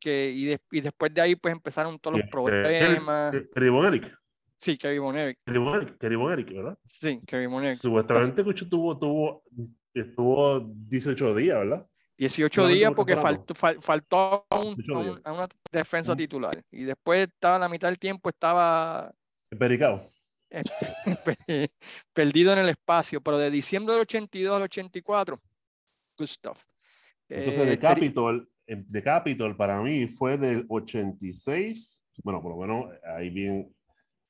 [SPEAKER 1] que, y, y después de ahí, pues empezaron todos los problemas.
[SPEAKER 2] Kerry Bonner.
[SPEAKER 1] Sí, Kerry Bonner.
[SPEAKER 2] Kerry Bonner, ¿verdad?
[SPEAKER 1] Sí, Kerry Bonner.
[SPEAKER 2] Supuestamente Cucho tuvo, tuvo, estuvo 18 días, ¿verdad?
[SPEAKER 1] 18 días porque faltó, faltó a, una defensa titular. Y después estaba la mitad del tiempo, estaba...
[SPEAKER 2] Pericado.
[SPEAKER 1] perdido en el espacio. Pero de diciembre del 82 al 84, good stuff.
[SPEAKER 2] Entonces, de eh, Capitol, de Capitol para mí fue del 86, bueno, por lo menos ahí bien,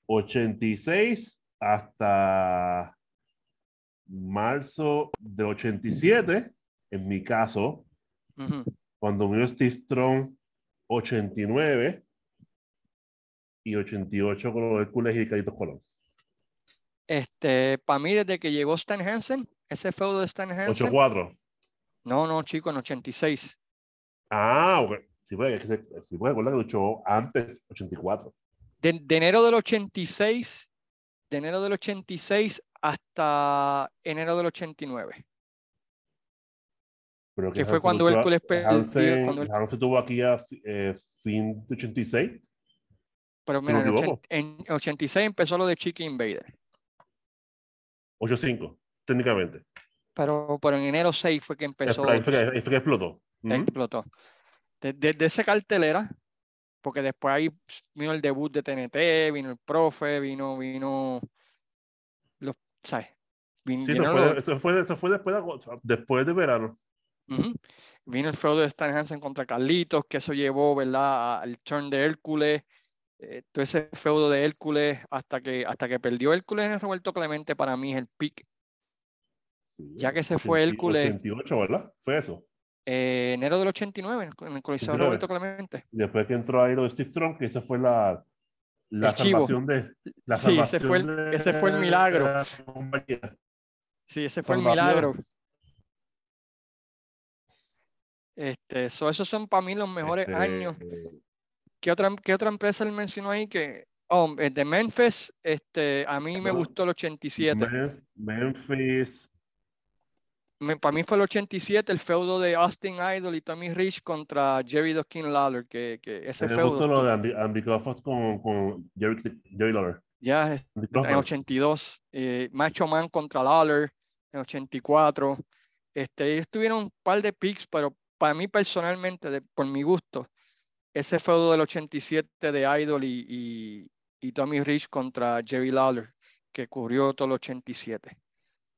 [SPEAKER 2] 86 hasta marzo del 87 en mi caso, cuando vino Steve Strong 89 y 88 con los Hércules y Carlitos Colón.
[SPEAKER 1] Este, para mí, desde que llegó Stan Hansen, ese feudo de Stan Hansen.
[SPEAKER 2] 84.
[SPEAKER 1] No, no, chico, en 86.
[SPEAKER 2] Ah, ok. Sí, puede, sí puede que luchó antes, 84.
[SPEAKER 1] De, de, enero del 86, de enero del 86 hasta enero del 89 que, fue cuando Hércules
[SPEAKER 2] perdió. Cuando Hansen tuvo aquí a eh, fin de 86.
[SPEAKER 1] Pero mira, en, 86 empezó lo de Chicken Invader.
[SPEAKER 2] 85, técnicamente.
[SPEAKER 1] Pero, pero en enero 6 fue que empezó.
[SPEAKER 2] Ahí fue, que, explotó.
[SPEAKER 1] Explotó. Desde de, esa cartelera, porque después ahí vino el debut de TNT, vino el profe, vino, vino los, ¿sabes?
[SPEAKER 2] sí, eso, fue, eso, fue, eso, fue, después de, después de verano.
[SPEAKER 1] Vino el feudo de Stan Hansen contra Carlitos, que eso llevó, ¿verdad?, al turn de Hércules, eh, todo ese feudo de Hércules hasta que, hasta que perdió Hércules en el Roberto Clemente, para mí es el pick. ya que se fue Hércules.
[SPEAKER 2] 88, ¿verdad? Fue eso.
[SPEAKER 1] Eh, enero del 89, en el Coliseo Roberto Clemente.
[SPEAKER 2] Después que entró ahí lo de Steve Strong, que esa fue la, la salvación de. La
[SPEAKER 1] sí, ese fue, el, ese fue el milagro. Sí, ese fue el milagro. Este, esos son para mí los mejores este, años ¿qué otra, ¿qué otra empresa él mencionó ahí? Que, oh, eh, de Memphis, este, a mí me gustó el 87.
[SPEAKER 2] Memphis.
[SPEAKER 1] para mí fue el 87, el feudo de Austin Idol y Tommy Rich contra Jerry Dawkins Lawler, que, que ese
[SPEAKER 2] me
[SPEAKER 1] feudo.
[SPEAKER 2] gustó lo de Andy, con, con Jerry, Jerry Lawler.
[SPEAKER 1] Ya, en 82. Eh, Macho Man contra Lawler en 84. Este, ellos tuvieron un par de picks, pero para mí personalmente, por mi gusto, ese feudo del 87 de Idol y, y, Tommy Rich contra Jerry Lawler, que cubrió todo el 87.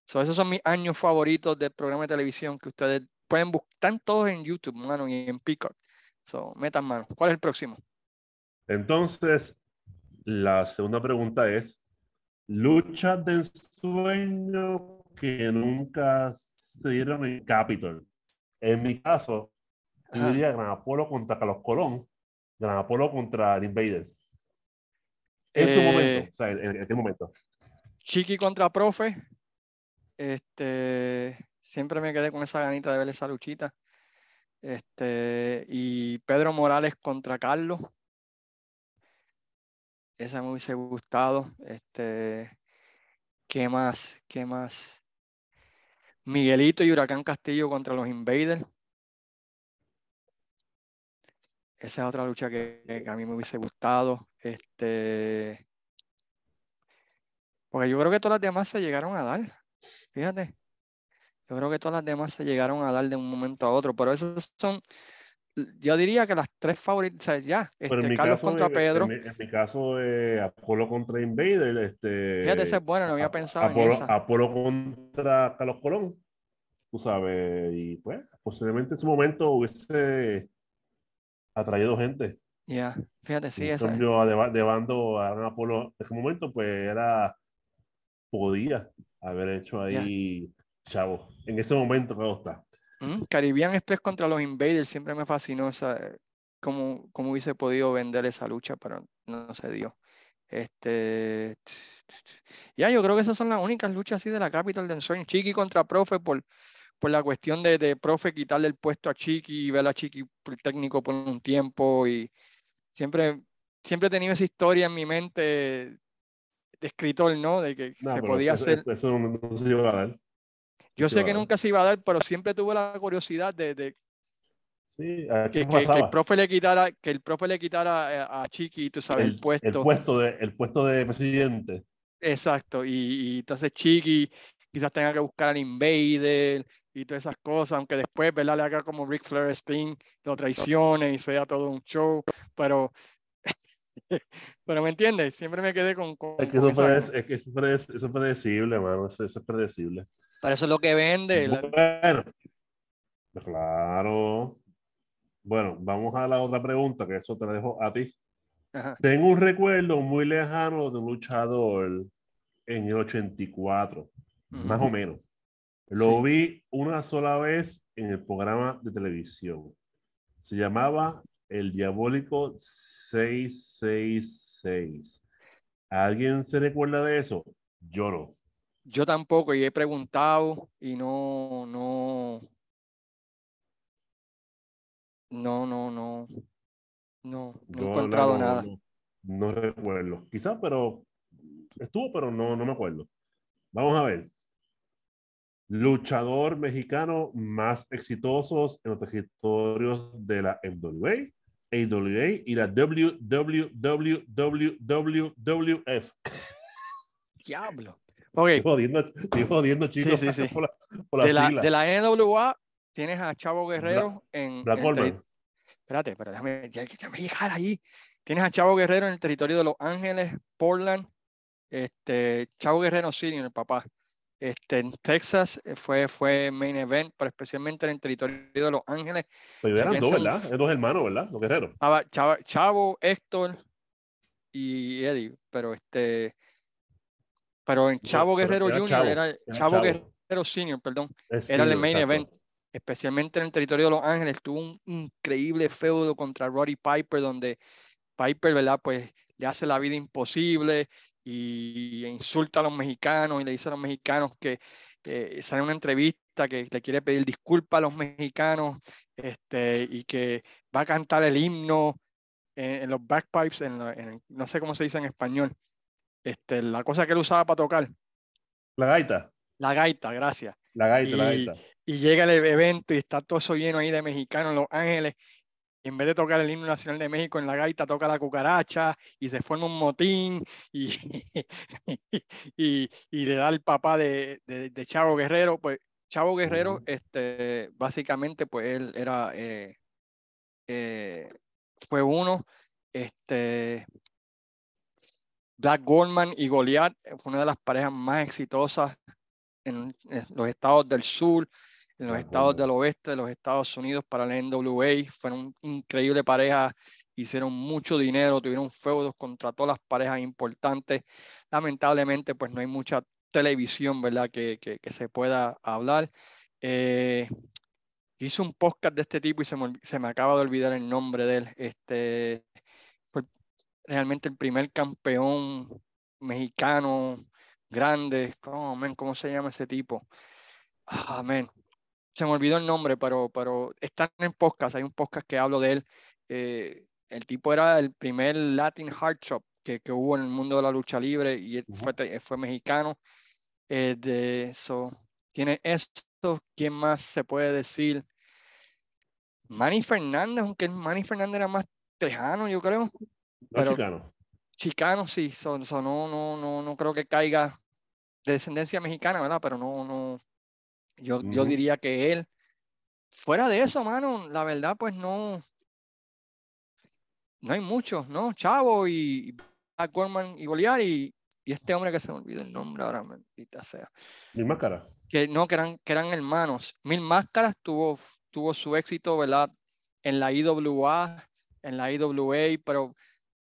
[SPEAKER 1] So, esos son mis años favoritos del programa de televisión que ustedes pueden buscar, están todos en YouTube, mano, y en Peacock. So, metan mano. ¿Cuál es el próximo?
[SPEAKER 2] Entonces, la segunda pregunta es, lucha de ensueño que nunca se dieron en Capitol. En mi caso, yo diría Gran Apolo contra Carlos Colón, Gran Apolo contra el Invader. En su momento, eh, o sea, en, en, momento.
[SPEAKER 1] Chiqui contra Profe. Este, siempre me quedé con esa ganita de ver esa luchita. Este, y Pedro Morales contra Carlos. Esa me hubiese gustado. Este, ¿Qué más? ¿Qué más? Miguelito y Huracán Castillo contra los Invaders. Esa es otra lucha que, a mí me hubiese gustado. Este, porque yo creo que todas las demás se llegaron a dar. Fíjate. Yo creo que todas las demás se llegaron a dar de un momento a otro. Pero esas son yo diría que las tres favoritas, ya, este, Carlos contra Pedro.
[SPEAKER 2] En mi, caso, eh, Apolo contra Invader. Este,
[SPEAKER 1] Fíjate, esa es buena, no había pensado
[SPEAKER 2] Apolo,
[SPEAKER 1] en esa.
[SPEAKER 2] Apolo contra Carlos Colón, tú sabes, y pues posiblemente en su momento hubiese atraído gente.
[SPEAKER 1] Ya, fíjate, sí, esa.
[SPEAKER 2] cambio, de, de, bando a Apolo en ese momento, pues era, podía haber hecho ahí, chavo, en ese momento, claro está.
[SPEAKER 1] Caribbean Express contra los Invaders siempre me fascinó esa, cómo, cómo hubiese podido vender esa lucha, pero no, se dio. Este, ya, yo creo que esas son las únicas luchas así de la Capital de Ensueño. Chiqui contra Profe por, por la cuestión de, de Profe quitarle el puesto a Chiqui y ver a Chiqui técnico por un tiempo. Y siempre, siempre he tenido esa historia en mi mente de escritor, ¿no? De que se podía hacer.
[SPEAKER 2] Eso, no, se lleva a dar.
[SPEAKER 1] Yo sé que nunca se iba a dar, pero siempre tuve la curiosidad de,
[SPEAKER 2] sí,
[SPEAKER 1] que, el profe le quitara, que el profe le quitara a, Chiqui, tú sabes, el, puesto.
[SPEAKER 2] El puesto de, el puesto de presidente.
[SPEAKER 1] Exacto, y, entonces Chiqui quizás tenga que buscar al Invader y todas esas cosas, aunque después, ¿verdad? Le haga como Rick Flair Sting, lo traicione y sea todo un show, pero pero me entiendes, siempre me quedé con...
[SPEAKER 2] es, que eso, es, que eso, es, predecible, mano, eso es predecible.
[SPEAKER 1] Para eso es lo que vende.
[SPEAKER 2] Bueno, claro. Bueno, vamos a la otra pregunta, que eso te dejo a ti. Tengo un recuerdo muy lejano de un luchador en el 84, más o menos. Lo vi una sola vez en el programa de televisión. Se llamaba El Diabólico 666. ¿Alguien se recuerda de eso? Yo no.
[SPEAKER 1] Yo tampoco, y he preguntado y no, no, no, no, no, no, no he encontrado nada.
[SPEAKER 2] No, recuerdo, quizás, pero estuvo, pero no, no me acuerdo. Vamos a ver. Luchador mexicano más exitosos en los territorios de la MWA, AWA y la WWWWF.
[SPEAKER 1] Diablo.
[SPEAKER 2] Okay. Estoy jodiendo, chicos.
[SPEAKER 1] Sí, sí, Por la, de, la, de, la, NWA tienes a Chavo Guerrero en.
[SPEAKER 2] Black en
[SPEAKER 1] Espérate, pero déjame, déjame llegar ahí. Tienes a Chavo Guerrero en el territorio de Los Ángeles, Portland. Este, Chavo Guerrero Senior, el papá. Este, en Texas eh, fue, fue main event, pero especialmente en el territorio de Los Ángeles.
[SPEAKER 2] Pero eran dos, ¿verdad? Eran dos hermanos, ¿verdad? Los guerreros.
[SPEAKER 1] Chavo, Chavo, Héctor y Eddie, pero este pero en Chavo Guerrero Jr. era, Chavo, Guerrero Senior, perdón, era el main event, especialmente en el territorio de Los Ángeles. Tuvo un increíble feudo contra Roddy Piper, donde Piper, ¿verdad? Pues le hace la vida imposible y insulta a los mexicanos y le dice a los mexicanos que eh, sale una entrevista que le quiere pedir disculpas a los mexicanos este, y que va a cantar el himno en, los backpipes, en, no sé cómo se dice en español, este, la cosa que él usaba para tocar.
[SPEAKER 2] La gaita.
[SPEAKER 1] La gaita, gracias.
[SPEAKER 2] La gaita, la gaita.
[SPEAKER 1] Y llega el evento y está todo eso lleno ahí de mexicanos en Los Ángeles. Y en vez de tocar el himno nacional de México en la gaita, toca la cucaracha y se forma un motín y, y, y, le da el papá de, de, Chavo Guerrero. Pues Chavo Guerrero, este, básicamente, pues él era, eh, eh, fue uno, este, Black Goldman y Goliath fue una de las parejas más exitosas en, los estados del sur, en los estados del oeste de los Estados Unidos para la NWA. Fueron increíble pareja, hicieron mucho dinero, tuvieron feudos contra todas las parejas importantes. Lamentablemente, pues no hay mucha televisión, ¿verdad? Que, que, se pueda hablar. Eh, hice un podcast de este tipo y se me, se me, acaba de olvidar el nombre de él. Este, realmente el primer campeón mexicano grande. Oh, ¿Cómo se llama ese tipo? Amén. Ah, se me olvidó el nombre, pero, pero están en podcast. Hay un podcast que hablo de él. Eh, el tipo era el primer Latin Hard Shop que, que, hubo en el mundo de la lucha libre y fue, fue mexicano. Eh, de eso. Tiene esto. ¿Quién más se puede decir? Manny Fernández, aunque Manny Fernández era más tejano, yo creo.
[SPEAKER 2] Pero, chicano.
[SPEAKER 1] Chicano, sí, no, no, no, no creo que caiga de descendencia mexicana, ¿verdad? Pero no, no, yo, yo diría que él, fuera de eso, mano, la verdad, pues no, no hay muchos, ¿no? Chavo y Black Gorman y Goliar y, y, este hombre que se me olvida el nombre ahora, maldita sea.
[SPEAKER 2] Mil Máscaras.
[SPEAKER 1] Que no, que eran, que eran hermanos. Mil Máscaras tuvo, tuvo su éxito, ¿verdad? En la IWA, en la IWA, pero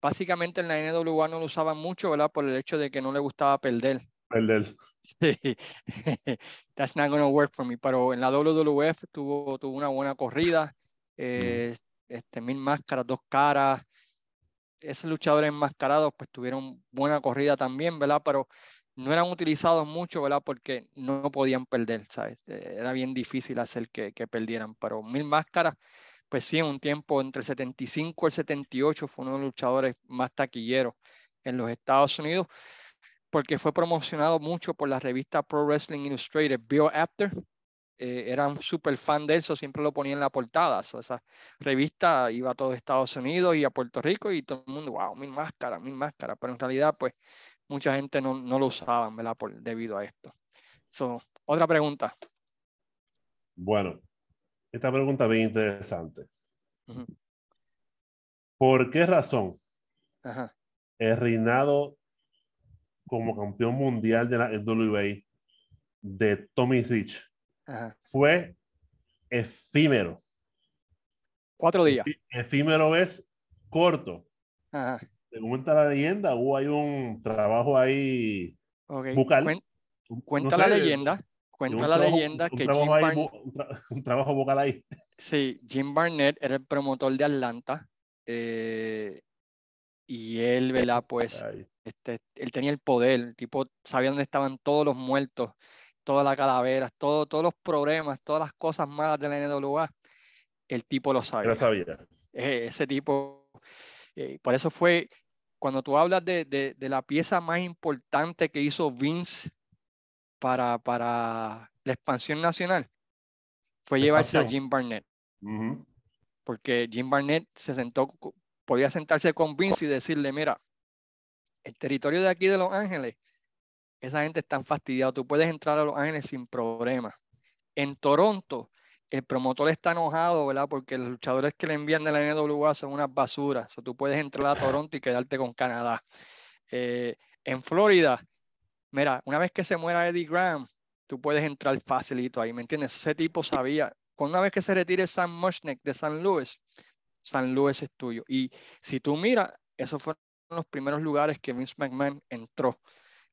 [SPEAKER 1] básicamente en la NWA no lo usaban mucho, ¿verdad? Por el hecho de que no le gustaba perder.
[SPEAKER 2] Perder.
[SPEAKER 1] Sí. That's not gonna work for me. Pero en la WWF tuvo, tuvo una buena corrida. Eh, este, mil máscaras, dos caras. Esos luchadores enmascarados pues tuvieron buena corrida también, ¿verdad? Pero no eran utilizados mucho, ¿verdad? Porque no podían perder, ¿sabes? Era bien difícil hacer que, que perdieran. Pero mil máscaras pues sí, un tiempo entre el 75 y el 78 fue uno de los luchadores más taquilleros en los Estados Unidos, porque fue promocionado mucho por la revista Pro Wrestling Illustrated. Bill Apter eh, era un súper fan de eso, siempre lo ponía en la portada. esa revista iba a todo Estados Unidos y a Puerto Rico y todo el mundo, wow, mil máscaras, mil máscaras. Pero en realidad, pues mucha gente no, no lo usaban, ¿verdad? Por, debido a esto. So, otra pregunta.
[SPEAKER 2] Bueno, esta pregunta es bien interesante. ¿Por qué razón el reinado como campeón mundial de la NWA de Tommy Rich fue efímero?
[SPEAKER 1] Cuatro días.
[SPEAKER 2] efímero es corto. Según la leyenda, hubo hay un trabajo ahí
[SPEAKER 1] bucal. cuenta la leyenda Cuenta la leyenda que Jim
[SPEAKER 2] Barnett. Un, trabajo vocal ahí.
[SPEAKER 1] Sí, Jim Barnett era el promotor de Atlanta. Eh, y él, ¿verdad? Pues este, él tenía el poder. El tipo sabía dónde estaban todos los muertos, todas las calaveras, todo, todos los problemas, todas las cosas malas de la NWA. El tipo lo sabía.
[SPEAKER 2] Lo sabía.
[SPEAKER 1] E, ese tipo. Eh, por eso fue. Cuando tú hablas de, de, de la pieza más importante que hizo Vince para, para la expansión nacional fue llevarse a Jim Barnett. Porque Jim Barnett se sentó, podía sentarse con Vince y decirle, mira, el territorio de aquí de Los Ángeles, esa gente está fastidiada, tú puedes entrar a Los Ángeles sin problema. En Toronto, el promotor está enojado, ¿verdad? Porque los luchadores que le envían de la NWA son unas basuras. O tú puedes entrar a Toronto y quedarte con Canadá. Eh, en Florida, mira, una vez que se muera Eddie Graham, tú puedes entrar facilito ahí, ¿me entiendes? Ese tipo sabía, con una vez que se retire Sam Mushnick de San Luis, San Luis es tuyo. Y si tú miras, esos fueron los primeros lugares que Vince McMahon entró.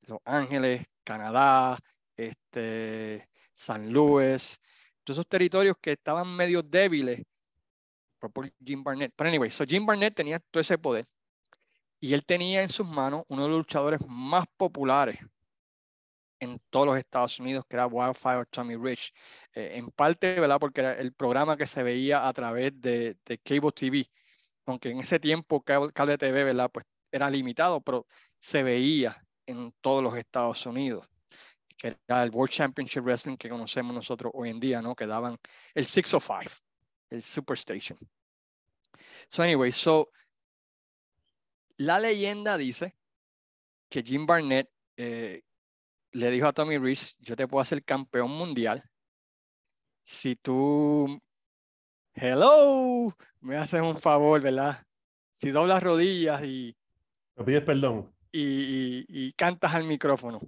[SPEAKER 1] Los Ángeles, Canadá, este, San Luis, todos esos territorios que estaban medio débiles por Jim Barnett. Pero anyway, so Jim Barnett tenía todo ese poder y él tenía en sus manos uno de los luchadores más populares en todos los Estados Unidos, que era Wildfire Tommy Rich. Eh, en parte, ¿verdad? Porque era el programa que se veía a través de, de Cable TV. aunque en ese tiempo cable TV, ¿verdad? Pues era limitado, pero se veía en todos los Estados Unidos, que era el World Championship Wrestling que conocemos nosotros hoy en día, ¿no? Que daban el 605, el Superstation. So anyway, so la leyenda dice que Jim Barnett eh, le dijo a Tommy Reese, yo te puedo hacer campeón mundial si tú, hello, me haces un favor, ¿verdad? Si doblas rodillas y...
[SPEAKER 2] Me pides perdón.
[SPEAKER 1] Y, cantas al micrófono.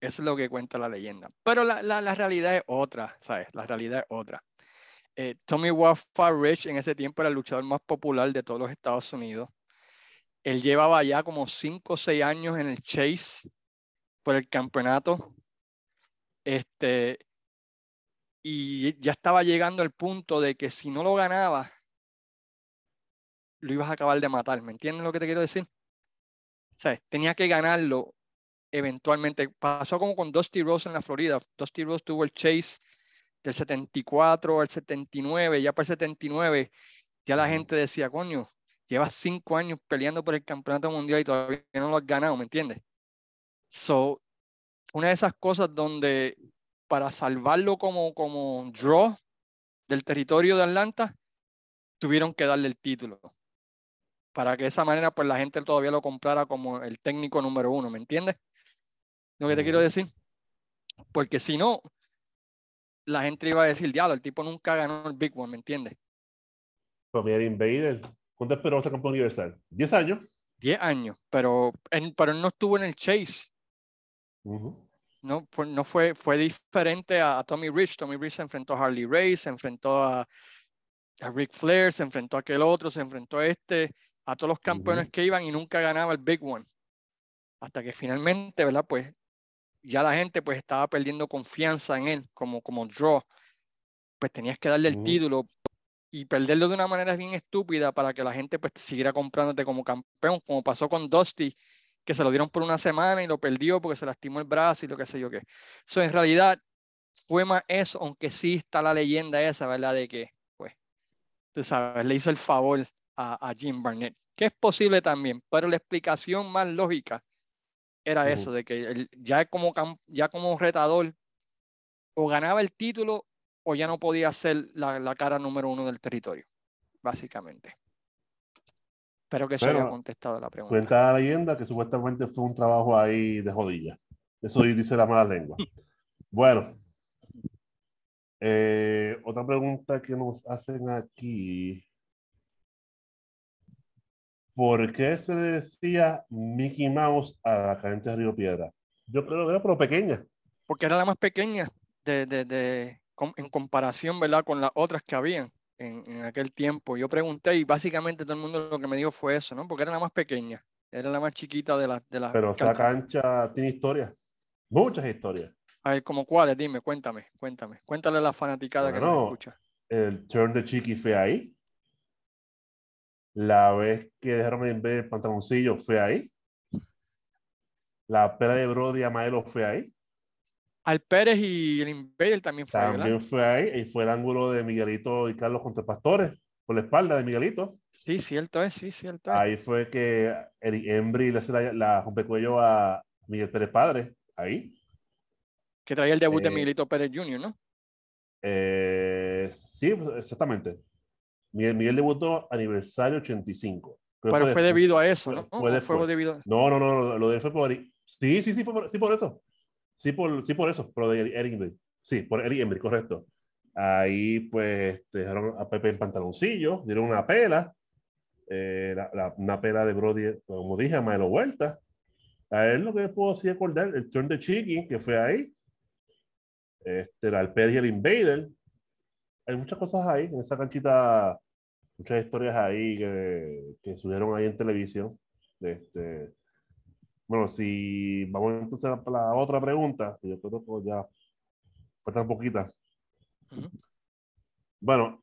[SPEAKER 1] Eso es lo que cuenta la leyenda. Pero la, la, realidad es otra, ¿sabes? La realidad es otra. Eh, Tommy Waffa Rich en ese tiempo era el luchador más popular de todos los Estados Unidos. Él llevaba ya como 5 o 6 años en el chase por el campeonato. Este, y ya estaba llegando el punto de que si no lo ganaba, lo ibas a acabar de matar. ¿Me entiendes lo que te quiero decir? O sea, tenía que ganarlo eventualmente. Pasó como con Dusty Rose en la Florida. Dusty Rose tuvo el chase del 74 al 79, ya para el 79, ya la gente decía, coño, llevas cinco años peleando por el campeonato mundial y todavía no lo has ganado, ¿me entiendes? So, una de esas cosas donde para salvarlo como, como draw del territorio de Atlanta, tuvieron que darle el título. Para que de esa manera pues la gente todavía lo comprara como el técnico número uno, ¿me entiendes? Lo que te quiero decir. Porque si no, la gente iba a decir, diablo, el tipo nunca ganó el Big One, ¿me entiendes?
[SPEAKER 2] Pero Invader, ¿cuánto esperó ese campeón universal? ¿10 años?
[SPEAKER 1] 10 años, pero, pero él no estuvo en el chase. No, no fue, fue diferente a, Tommy Rich. Tommy Rich se enfrentó a Harley Race, se enfrentó a, a Ric Flair, se enfrentó a aquel otro, se enfrentó a este, a todos los campeones que iban y nunca ganaba el Big One. Hasta que finalmente, ¿verdad? Pues ya la gente pues estaba perdiendo confianza en él como, como draw. Pues tenías que darle el título y perderlo de una manera bien estúpida para que la gente pues siguiera comprándote como campeón, como pasó con Dusty que se lo dieron por una semana y lo perdió porque se lastimó el brazo y lo que sé yo qué. So, en realidad fue más eso, aunque sí está la leyenda esa, ¿verdad? De que, pues, tú sabes, le hizo el favor a, Jim Barnett, que es posible también, pero la explicación más lógica era eso, de que ya, como, ya como retador o ganaba el título o ya no podía ser la, la cara número uno del territorio, básicamente. Espero que se haya contestado la pregunta.
[SPEAKER 2] Cuenta la leyenda que supuestamente fue un trabajo ahí de jodilla. Eso dice la mala lengua. bueno. Eh, otra pregunta que nos hacen aquí. ¿Por qué se decía Mickey Mouse a la cadente de Río Piedra? Yo creo que era pero pequeña.
[SPEAKER 1] Porque era la más pequeña de, de, de, en comparación, ¿verdad? Con las otras que habían en, aquel tiempo. Yo pregunté y básicamente todo el mundo lo que me dijo fue eso, ¿no? Porque era la más pequeña, era la más chiquita de las... De la
[SPEAKER 2] Pero esa cancha tiene historias, muchas historias.
[SPEAKER 1] A ver, ¿como cuáles? Dime, cuéntame, cuéntame. Cuéntale a la fanaticada que nos escucha.
[SPEAKER 2] El turn de Chiqui fue ahí. La vez que dejaron de ver el pantaloncillo fue ahí. La pera de Brody Amaelo fue ahí.
[SPEAKER 1] Al Pérez y el Invader también fue
[SPEAKER 2] También fue ahí, y fue el ángulo de Miguelito y Carlos contra Pastores, por la espalda de Miguelito.
[SPEAKER 1] Sí, cierto es, sí, cierto
[SPEAKER 2] Ahí fue que Eric Embry le hace la, la rompecuello a Miguel Pérez Padre, ahí.
[SPEAKER 1] Que traía el debut de eh, Miguelito Pérez Jr., ¿no?
[SPEAKER 2] Eh, sí, exactamente. Miguel, Miguel debutó aniversario 85.
[SPEAKER 1] Pero fue, debido a eso, ¿no? Fue, debido a...
[SPEAKER 2] no, no, no, lo de él fue por... Sí, sí, sí, fue sí, por eso. Sí, por, sí, por eso, por Eric Embry. Sí, por Eric Embry, correcto. Ahí, pues, dejaron a Pepe en pantaloncillo, dieron una pela, eh, la, una pela de Brody, como dije, a Maelo Vuelta. A él lo que puedo así acordar, el turn de Chiqui, que fue ahí. Este, el Alper y el Invader. Hay muchas cosas ahí, en esa canchita, muchas historias ahí que, que subieron ahí en televisión. Este, bueno, si vamos entonces a la otra pregunta, que yo creo que ya faltan poquitas. Bueno,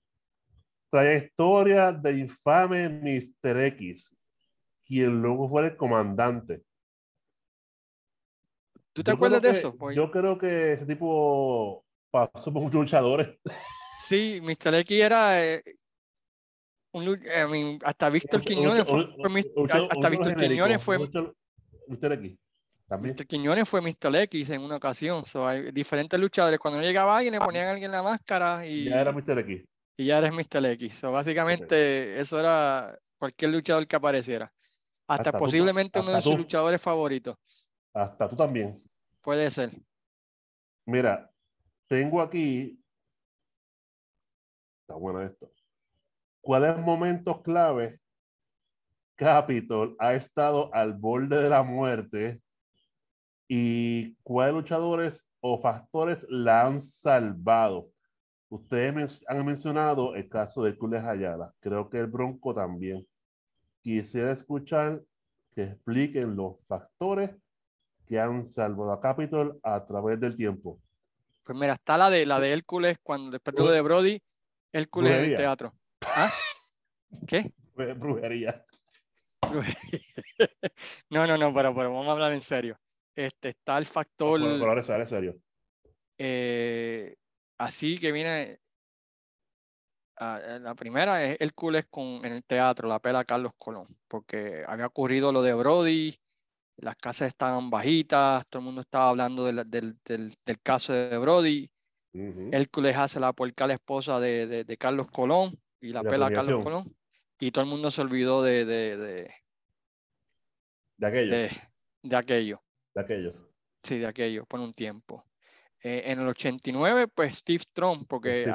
[SPEAKER 2] trayectoria de infame Mr. X, quien luego fue el comandante.
[SPEAKER 1] ¿Tú te acuerdas de eso?
[SPEAKER 2] Yo creo que ese tipo pasó por muchos luchadores.
[SPEAKER 1] Sí, Mr. X era eh, hasta Víctor Quiñones fue, hasta Víctor Quiñones fue
[SPEAKER 2] Mr. X.
[SPEAKER 1] También. Quiñones fue Mr. X en una ocasión. hay diferentes luchadores. Cuando no llegaba alguien, le ponían a alguien la máscara y.
[SPEAKER 2] Ya era Mr. X.
[SPEAKER 1] Y ya eres Mr. X. básicamente, eso era cualquier luchador que apareciera. Hasta, posiblemente uno de sus luchadores favoritos.
[SPEAKER 2] Hasta tú también.
[SPEAKER 1] Puede ser.
[SPEAKER 2] Mira, tengo aquí. Está bueno esto. ¿Cuáles momentos clave Capitol ha estado al borde de la muerte y cuáles luchadores o factores la han salvado. Ustedes han mencionado el caso de Cules Ayala, creo que el Bronco también. Quisiera escuchar que expliquen los factores que han salvado a Capitol a través del tiempo.
[SPEAKER 1] Pues mira, está la de la de Hércules cuando después de de Brody, Hércules en el teatro. ¿Ah? ¿Qué?
[SPEAKER 2] Brujería.
[SPEAKER 1] no, no, no, pero, pero vamos a hablar en serio. Este, está el factor.
[SPEAKER 2] Bueno, pero ahora en serio.
[SPEAKER 1] Eh, así que viene. la primera es Hércules con, en el teatro, la pela Carlos Colón, porque había ocurrido lo de Brody, las casas estaban bajitas, todo el mundo estaba hablando del, del, del, caso de Brody. Hércules hace la puerca a la esposa de, de, Carlos Colón y la, pela Carlos Colón y todo el mundo se olvidó de, de, de,
[SPEAKER 2] de aquello.
[SPEAKER 1] De, aquello.
[SPEAKER 2] De aquello.
[SPEAKER 1] Sí, de aquello, por un tiempo. Eh, en el 89, pues Steve Trump, porque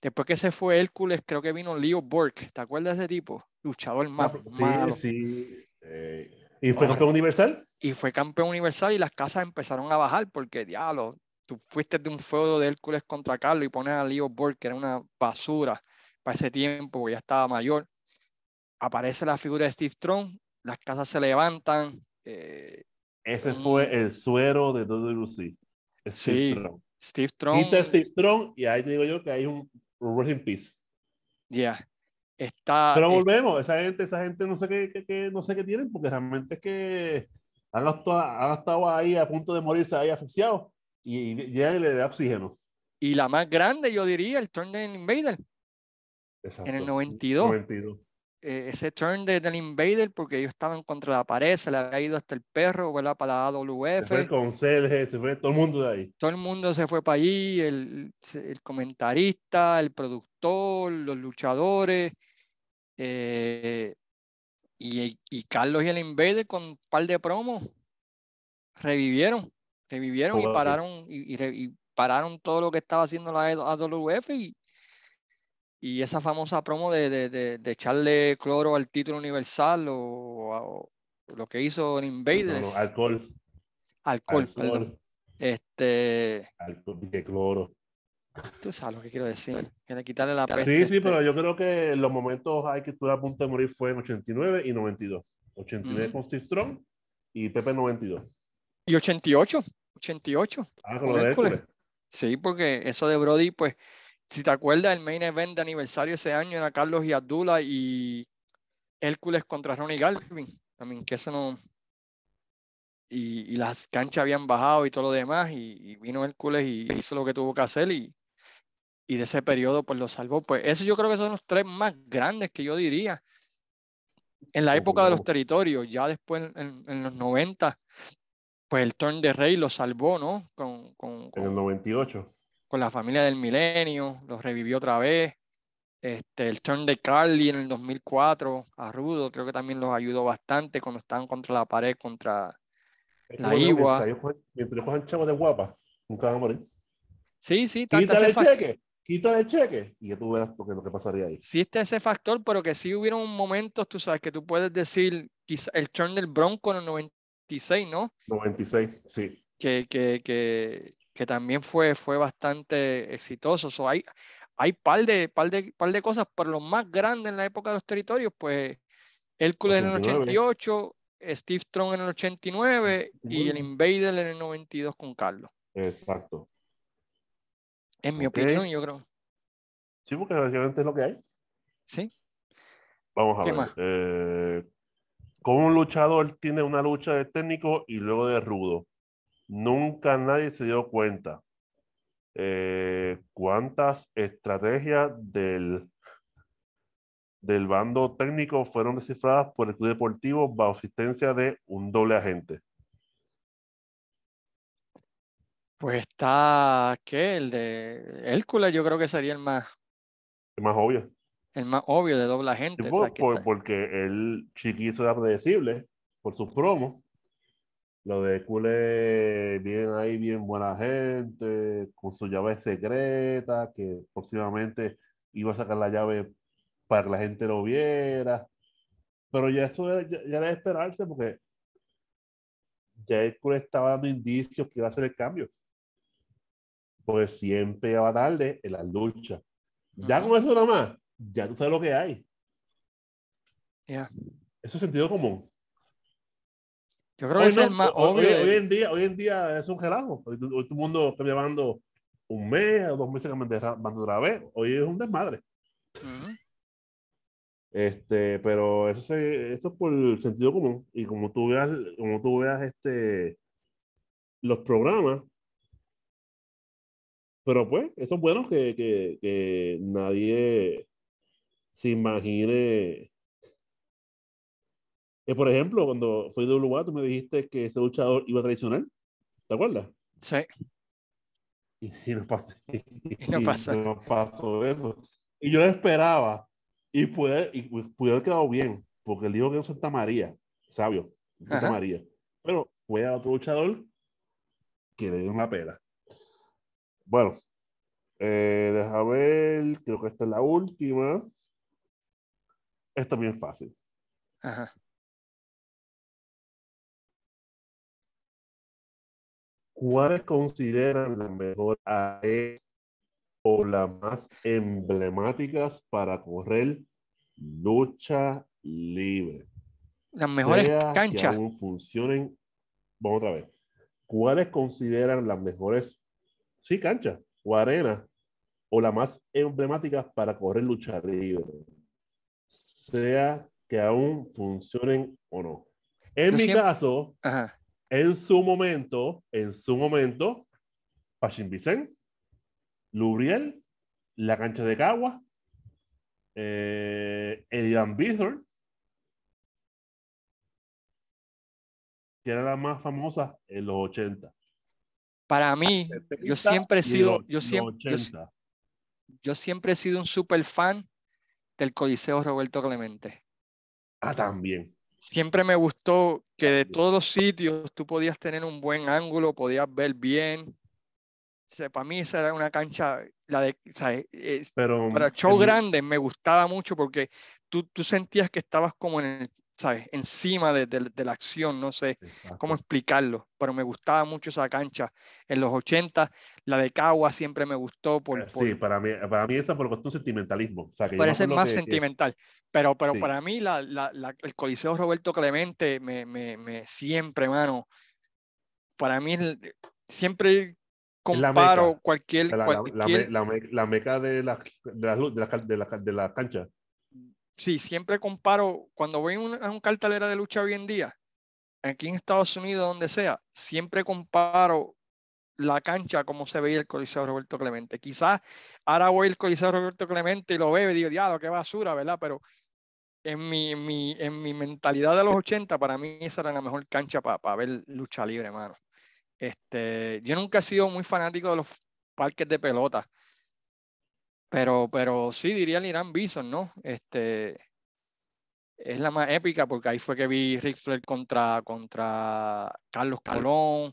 [SPEAKER 1] después que se fue Hércules, creo que vino Leo Burke. ¿Te acuerdas de ese tipo? Luchador más
[SPEAKER 2] ah, sí, Sí, eh, ¿Y fue campeón universal?
[SPEAKER 1] Y fue campeón universal y las casas empezaron a bajar porque, diablo, tú fuiste de un feudo de Hércules contra Carlos y pones a Leo Burke, que era una basura para ese tiempo, ya estaba mayor aparece la figura de Steve Strong, las casas se levantan. Eh,
[SPEAKER 2] Ese fue el suero de WWE.
[SPEAKER 1] Steve sí, Strong. Steve Strong.
[SPEAKER 2] Quita Steve Strong y ahí te digo yo que hay un Rest in Peace.
[SPEAKER 1] Ya. Está,
[SPEAKER 2] Pero volvemos, esa gente, esa gente no sé qué, no sé qué tienen, porque realmente es que han estado, han estado ahí a punto de morirse ahí asfixiados y, ya le da oxígeno.
[SPEAKER 1] Y la más grande, yo diría, el Turn Invader.
[SPEAKER 2] Exacto.
[SPEAKER 1] En el 92.
[SPEAKER 2] 92.
[SPEAKER 1] Eh, ese turn de, del Invader porque ellos estaban contra la pared, se le había ido hasta el perro, ¿verdad? Para la AWF. Se
[SPEAKER 2] fue con Sergio, se fue todo el mundo de ahí.
[SPEAKER 1] Todo el mundo se fue para allí, el, el comentarista, el productor, los luchadores. Eh, y, y, Carlos y el Invader con un par de promos revivieron, revivieron y pararon y, y, pararon todo lo que estaba haciendo la AWF y, y esa famosa promo de, de, de, echarle cloro al título universal o, lo que hizo en Invaders.
[SPEAKER 2] alcohol.
[SPEAKER 1] Alcohol, perdón. Este.
[SPEAKER 2] Alcohol de cloro.
[SPEAKER 1] Tú sabes lo que quiero decir. Que quitarle la peste.
[SPEAKER 2] Sí, sí, pero yo creo que los momentos hay que estuve a punto de morir fue en 89 y 92. 89 con Steve Strong y Pepe 92.
[SPEAKER 1] Y 88. 88.
[SPEAKER 2] Ah, con, lo de Hércules.
[SPEAKER 1] Sí, porque eso de Brody, pues si te acuerdas, el main event de aniversario ese año era Carlos y Abdullah y Hércules contra Ronnie Galvin. También que eso no. Y, y, las canchas habían bajado y todo lo demás. Y, vino Hércules y hizo lo que tuvo que hacer. Y, y de ese periodo, pues lo salvó. Pues eso yo creo que son los tres más grandes que yo diría. En la época de los territorios, ya después en, en los 90, pues el turn de Rey lo salvó, ¿no? Con, con,
[SPEAKER 2] En el 98
[SPEAKER 1] con la familia del milenio, los revivió otra vez. Este, el turn de Carly en el 2004 a Rudo, creo que también los ayudó bastante cuando estaban contra la pared, contra la Igua.
[SPEAKER 2] Mientras cojan chavos de guapa, nunca van a morir.
[SPEAKER 1] Sí, sí.
[SPEAKER 2] Quítale el cheque, quítale el cheque y que tú veas lo que, lo que pasaría ahí.
[SPEAKER 1] Sí está ese factor, pero que sí hubieron momentos, tú sabes, que tú puedes decir, quizá el turn del Bronco en el 96, ¿no?
[SPEAKER 2] 96, sí.
[SPEAKER 1] Que, que, que, que también fue, fue bastante exitoso. So, hay, hay par de, par, de, par de cosas, pero lo más grande en la época de los territorios, pues Hércules en el 88, Steve Strong en el 89 y el Invader en el 92 con Carlos.
[SPEAKER 2] Exacto.
[SPEAKER 1] En mi opinión, yo creo.
[SPEAKER 2] Sí, porque básicamente es lo que hay.
[SPEAKER 1] Sí.
[SPEAKER 2] Vamos a ver. Más? Eh, ¿Cómo un luchador tiene una lucha de técnico y luego de rudo? Nunca nadie se dio cuenta eh, cuántas estrategias del del bando técnico fueron descifradas por el club deportivo bajo asistencia de un doble agente.
[SPEAKER 1] Pues está, ¿qué? El de Hércules yo creo que sería el más...
[SPEAKER 2] El más obvio.
[SPEAKER 1] El más obvio de doble agente.
[SPEAKER 2] porque el chiquito era predecible por sus promos. Lo de Hércules, bien ahí, bien buena gente, con su llave secreta, que próximamente iba a sacar la llave para que la gente lo viera. Pero ya eso era, ya, era de esperarse porque ya Hércules estaba dando indicios que iba a hacer el cambio pues siempre va tarde en la lucha. Ya con eso nada más, ya tú sabes lo que hay.
[SPEAKER 1] Ya.
[SPEAKER 2] Eso es sentido común.
[SPEAKER 1] Yo creo que es el más obvio.
[SPEAKER 2] Hoy, en día, hoy en día es un relajo. Hoy, todo el mundo está llevando un mes o dos meses que me van otra vez. Hoy es un desmadre. Este, pero eso, se, eso es por el sentido común. Y como tú veas, como tú veas este, los programas, pero pues, eso es bueno que, que, que nadie se imagine. Que, por ejemplo, cuando fui de Uruguay, tú me dijiste que ese luchador iba a traicionar. ¿Te acuerdas?
[SPEAKER 1] Sí.
[SPEAKER 2] Y, no pasó,
[SPEAKER 1] y no,
[SPEAKER 2] no pasó eso. Y yo lo esperaba. Y pude, y pude haber quedado bien, porque el dijo que es Santa María, sabio, Santa María. Pero fue a otro luchador que le dio una pera. Bueno, eh, deja ver, creo que esta es la última. Esta es bien fácil.
[SPEAKER 1] Ajá.
[SPEAKER 2] ¿Cuáles consideran las mejores o las más emblemáticas para correr lucha libre?
[SPEAKER 1] Las mejores canchas.
[SPEAKER 2] Que aún funcionen. Vamos otra vez. ¿Cuáles consideran las mejores sí, cancha o arena, o la más emblemática para correr lucha libre, sea que aún funcionen o no. En mi caso, en su momento, en su momento, Pachín Vicente, Lubriel, la cancha de Cagua, eh, Bithorn, que era la más famosa en los 80.
[SPEAKER 1] Para mí, yo siempre he sido, yo siempre, yo, siempre he sido un super fan del Coliseo Roberto Clemente.
[SPEAKER 2] Ah, también.
[SPEAKER 1] Siempre me gustó que de todos los sitios tú podías tener un buen ángulo, podías ver bien. para mí esa era una cancha, la de,
[SPEAKER 2] Pero,
[SPEAKER 1] para show grande me gustaba mucho porque tú, tú sentías que estabas como en el ¿sabes? Encima de, de, la acción, no sé cómo explicarlo, pero me gustaba mucho esa cancha en los 80. La de Cagua siempre me gustó. Por,
[SPEAKER 2] eh, sí, para mí, para mí esa por un sentimentalismo. O sea,
[SPEAKER 1] Parece más sentimental, pero, pero para mí la, la, el Coliseo Roberto Clemente me, me, me siempre, mano, para mí siempre comparo cualquier...
[SPEAKER 2] La,
[SPEAKER 1] cualquier...
[SPEAKER 2] la, meca de la, de la, de la cancha
[SPEAKER 1] sí, siempre comparo, cuando voy a un, cartelera de lucha hoy en día, aquí en Estados Unidos, donde sea, siempre comparo la cancha como se veía el Coliseo Roberto Clemente. Quizás ahora voy al Coliseo Roberto Clemente y lo veo y digo, diablo, qué basura, ¿verdad? Pero en mi, en mi, en mi mentalidad de los 80, para mí esa era la mejor cancha para ver lucha libre, hermano. Este, yo nunca he sido muy fanático de los parques de pelota. Pero, pero sí, diría el Irán Bison, ¿no? Este, es la más épica porque ahí fue que vi Rick Flair contra, contra Carlos Colón,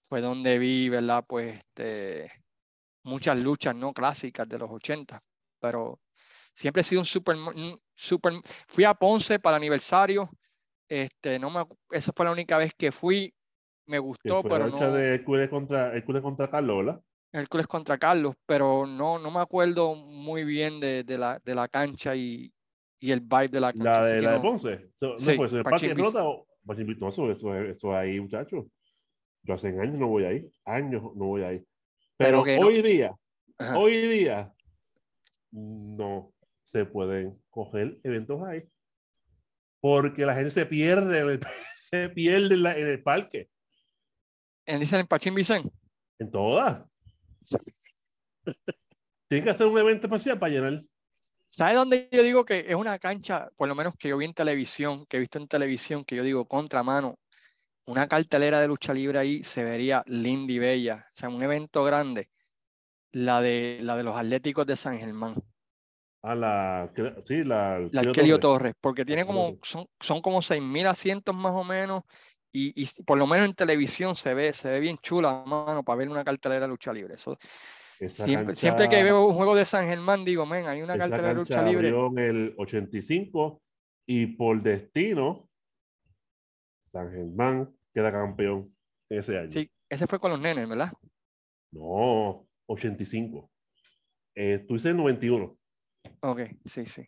[SPEAKER 1] fue donde vi, ¿verdad? Pues este, muchas luchas no clásicas de los 80, pero siempre he sido un super, super, fui a Ponce para el aniversario, este, no me, esa fue la única vez que fui, me gustó, pero
[SPEAKER 2] la no. de Hércules contra, contra Carlos, ¿verdad?
[SPEAKER 1] Hércules contra Carlos, pero no, no me acuerdo muy bien de, de, la, de la cancha y, y, el vibe de la cancha.
[SPEAKER 2] ¿La de, la de Ponce? ¿No sí, fue eso de Parque Rota o No, eso, eso, eso ahí, muchachos. Yo hace años no voy ahí. Años no voy ahí. Pero, hoy día, hoy día, no se pueden coger eventos ahí. Porque la gente se pierde, se pierde en, en el parque.
[SPEAKER 1] ¿En dicen en Pachín Vicente?
[SPEAKER 2] En todas. Tiene que hacer un evento especial para llenar.
[SPEAKER 1] ¿Sabe dónde yo digo que es una cancha, por lo menos que yo vi en televisión, que he visto en televisión, que yo digo contramano, una cartelera de lucha libre ahí se vería linda y bella, o sea, un evento grande, la de, la de los Atléticos de San Germán.
[SPEAKER 2] Ah, la, sí, la,
[SPEAKER 1] la Torres. Torres, porque tiene como, son, son como 6.000 asientos más o menos, y, y, por lo menos en televisión se ve, se ve bien chula, mano, para ver una cartelera de lucha libre. Eso, siempre, siempre, que veo un juego de San Germán, digo, men, hay una cartelera de lucha libre.
[SPEAKER 2] en el 85 y por destino, San Germán queda campeón ese año.
[SPEAKER 1] Sí, ese fue con los nenes, ¿verdad?
[SPEAKER 2] No, 85. Eh, tú dices 91.
[SPEAKER 1] Ok, sí, sí.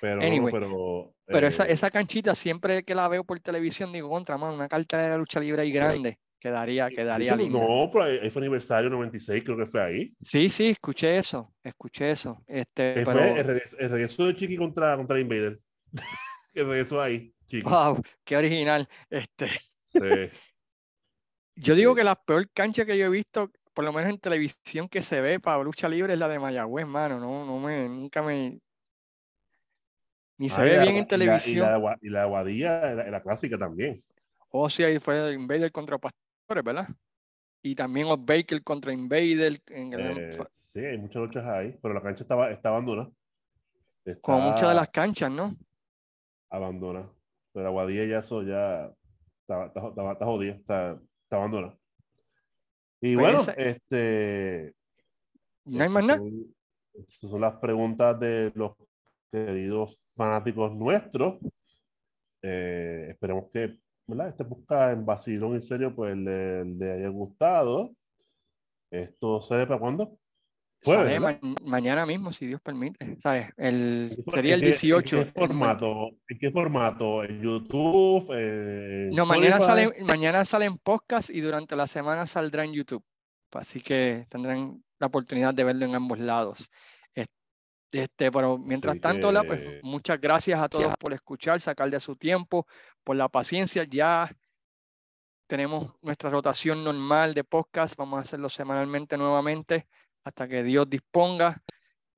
[SPEAKER 2] Pero,
[SPEAKER 1] pero, esa, eh, esa, canchita, siempre que la veo por televisión, digo, contra, mano, una carta de lucha libre ahí grande, quedaría, quedaría lindo.
[SPEAKER 2] No, pero ahí fue aniversario 96, creo que fue ahí.
[SPEAKER 1] Sí, sí, escuché eso, escuché eso. Este,
[SPEAKER 2] pero... fue el, regreso, de Chiqui contra, contra Invader. el regreso ahí, Chiqui.
[SPEAKER 1] Wow, qué original. Este... Sí. Yo digo que la peor cancha que yo he visto por lo menos en televisión que se ve para lucha libre es la de Mayagüez, mano. No, no me, nunca me. Ni se ah, ve bien en televisión.
[SPEAKER 2] y, la, Aguadilla era, clásica también.
[SPEAKER 1] Oh, sí, ahí fue Invader contra Pastores, ¿verdad? Y también los Baker contra Invader. En
[SPEAKER 2] eh, sí, hay muchas luchas ahí, pero la cancha estaba, está abandonada.
[SPEAKER 1] Como muchas de las canchas, ¿no?
[SPEAKER 2] Abandona. Pero Aguadilla ya eso ya está, está, está, jodida, está, está abandonada. Y pues bueno, este.
[SPEAKER 1] No hay más nada.
[SPEAKER 2] Son, son las preguntas de los queridos fanáticos nuestros. Eh, esperemos que ¿verdad? este busca en vacilón en serio, pues le, le haya gustado. ¿Esto se ve para cuándo?
[SPEAKER 1] mañana mismo, si Dios permite. ¿Sabes? El, sería el 18.
[SPEAKER 2] ¿En qué formato? ¿En qué formato? ¿En YouTube? Eh,
[SPEAKER 1] no, mañana sale, mañana sale en podcast y durante la semana saldrá en YouTube. Así que tendrán la oportunidad de verlo en ambos lados. Este, pero mientras tanto, pues, muchas gracias a todos por escuchar, sacar de su tiempo, por la paciencia. Ya tenemos nuestra rotación normal de podcast. Vamos a hacerlo semanalmente nuevamente hasta que Dios disponga,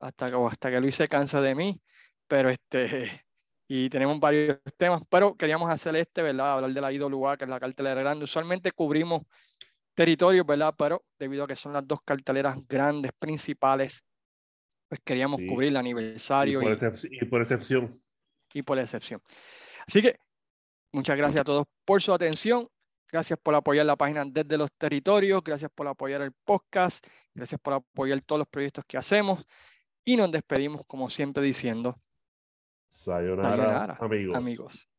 [SPEAKER 1] hasta que, hasta que Luis se cansa de mí, pero este, y tenemos varios temas, pero queríamos hacer este, ¿verdad? Hablar de la IWA, que es la cartelera grande. Usualmente cubrimos territorios, ¿verdad? Pero debido a que son las dos carteleras grandes, principales, pues queríamos cubrir el aniversario.
[SPEAKER 2] Y por, y por excepción.
[SPEAKER 1] Y por excepción. Así que muchas gracias a todos por su atención. Gracias por apoyar la página desde los territorios, gracias por apoyar el podcast, gracias por apoyar todos los proyectos que hacemos y nos despedimos como siempre diciendo,
[SPEAKER 2] Sayonara, amigos.
[SPEAKER 1] amigos.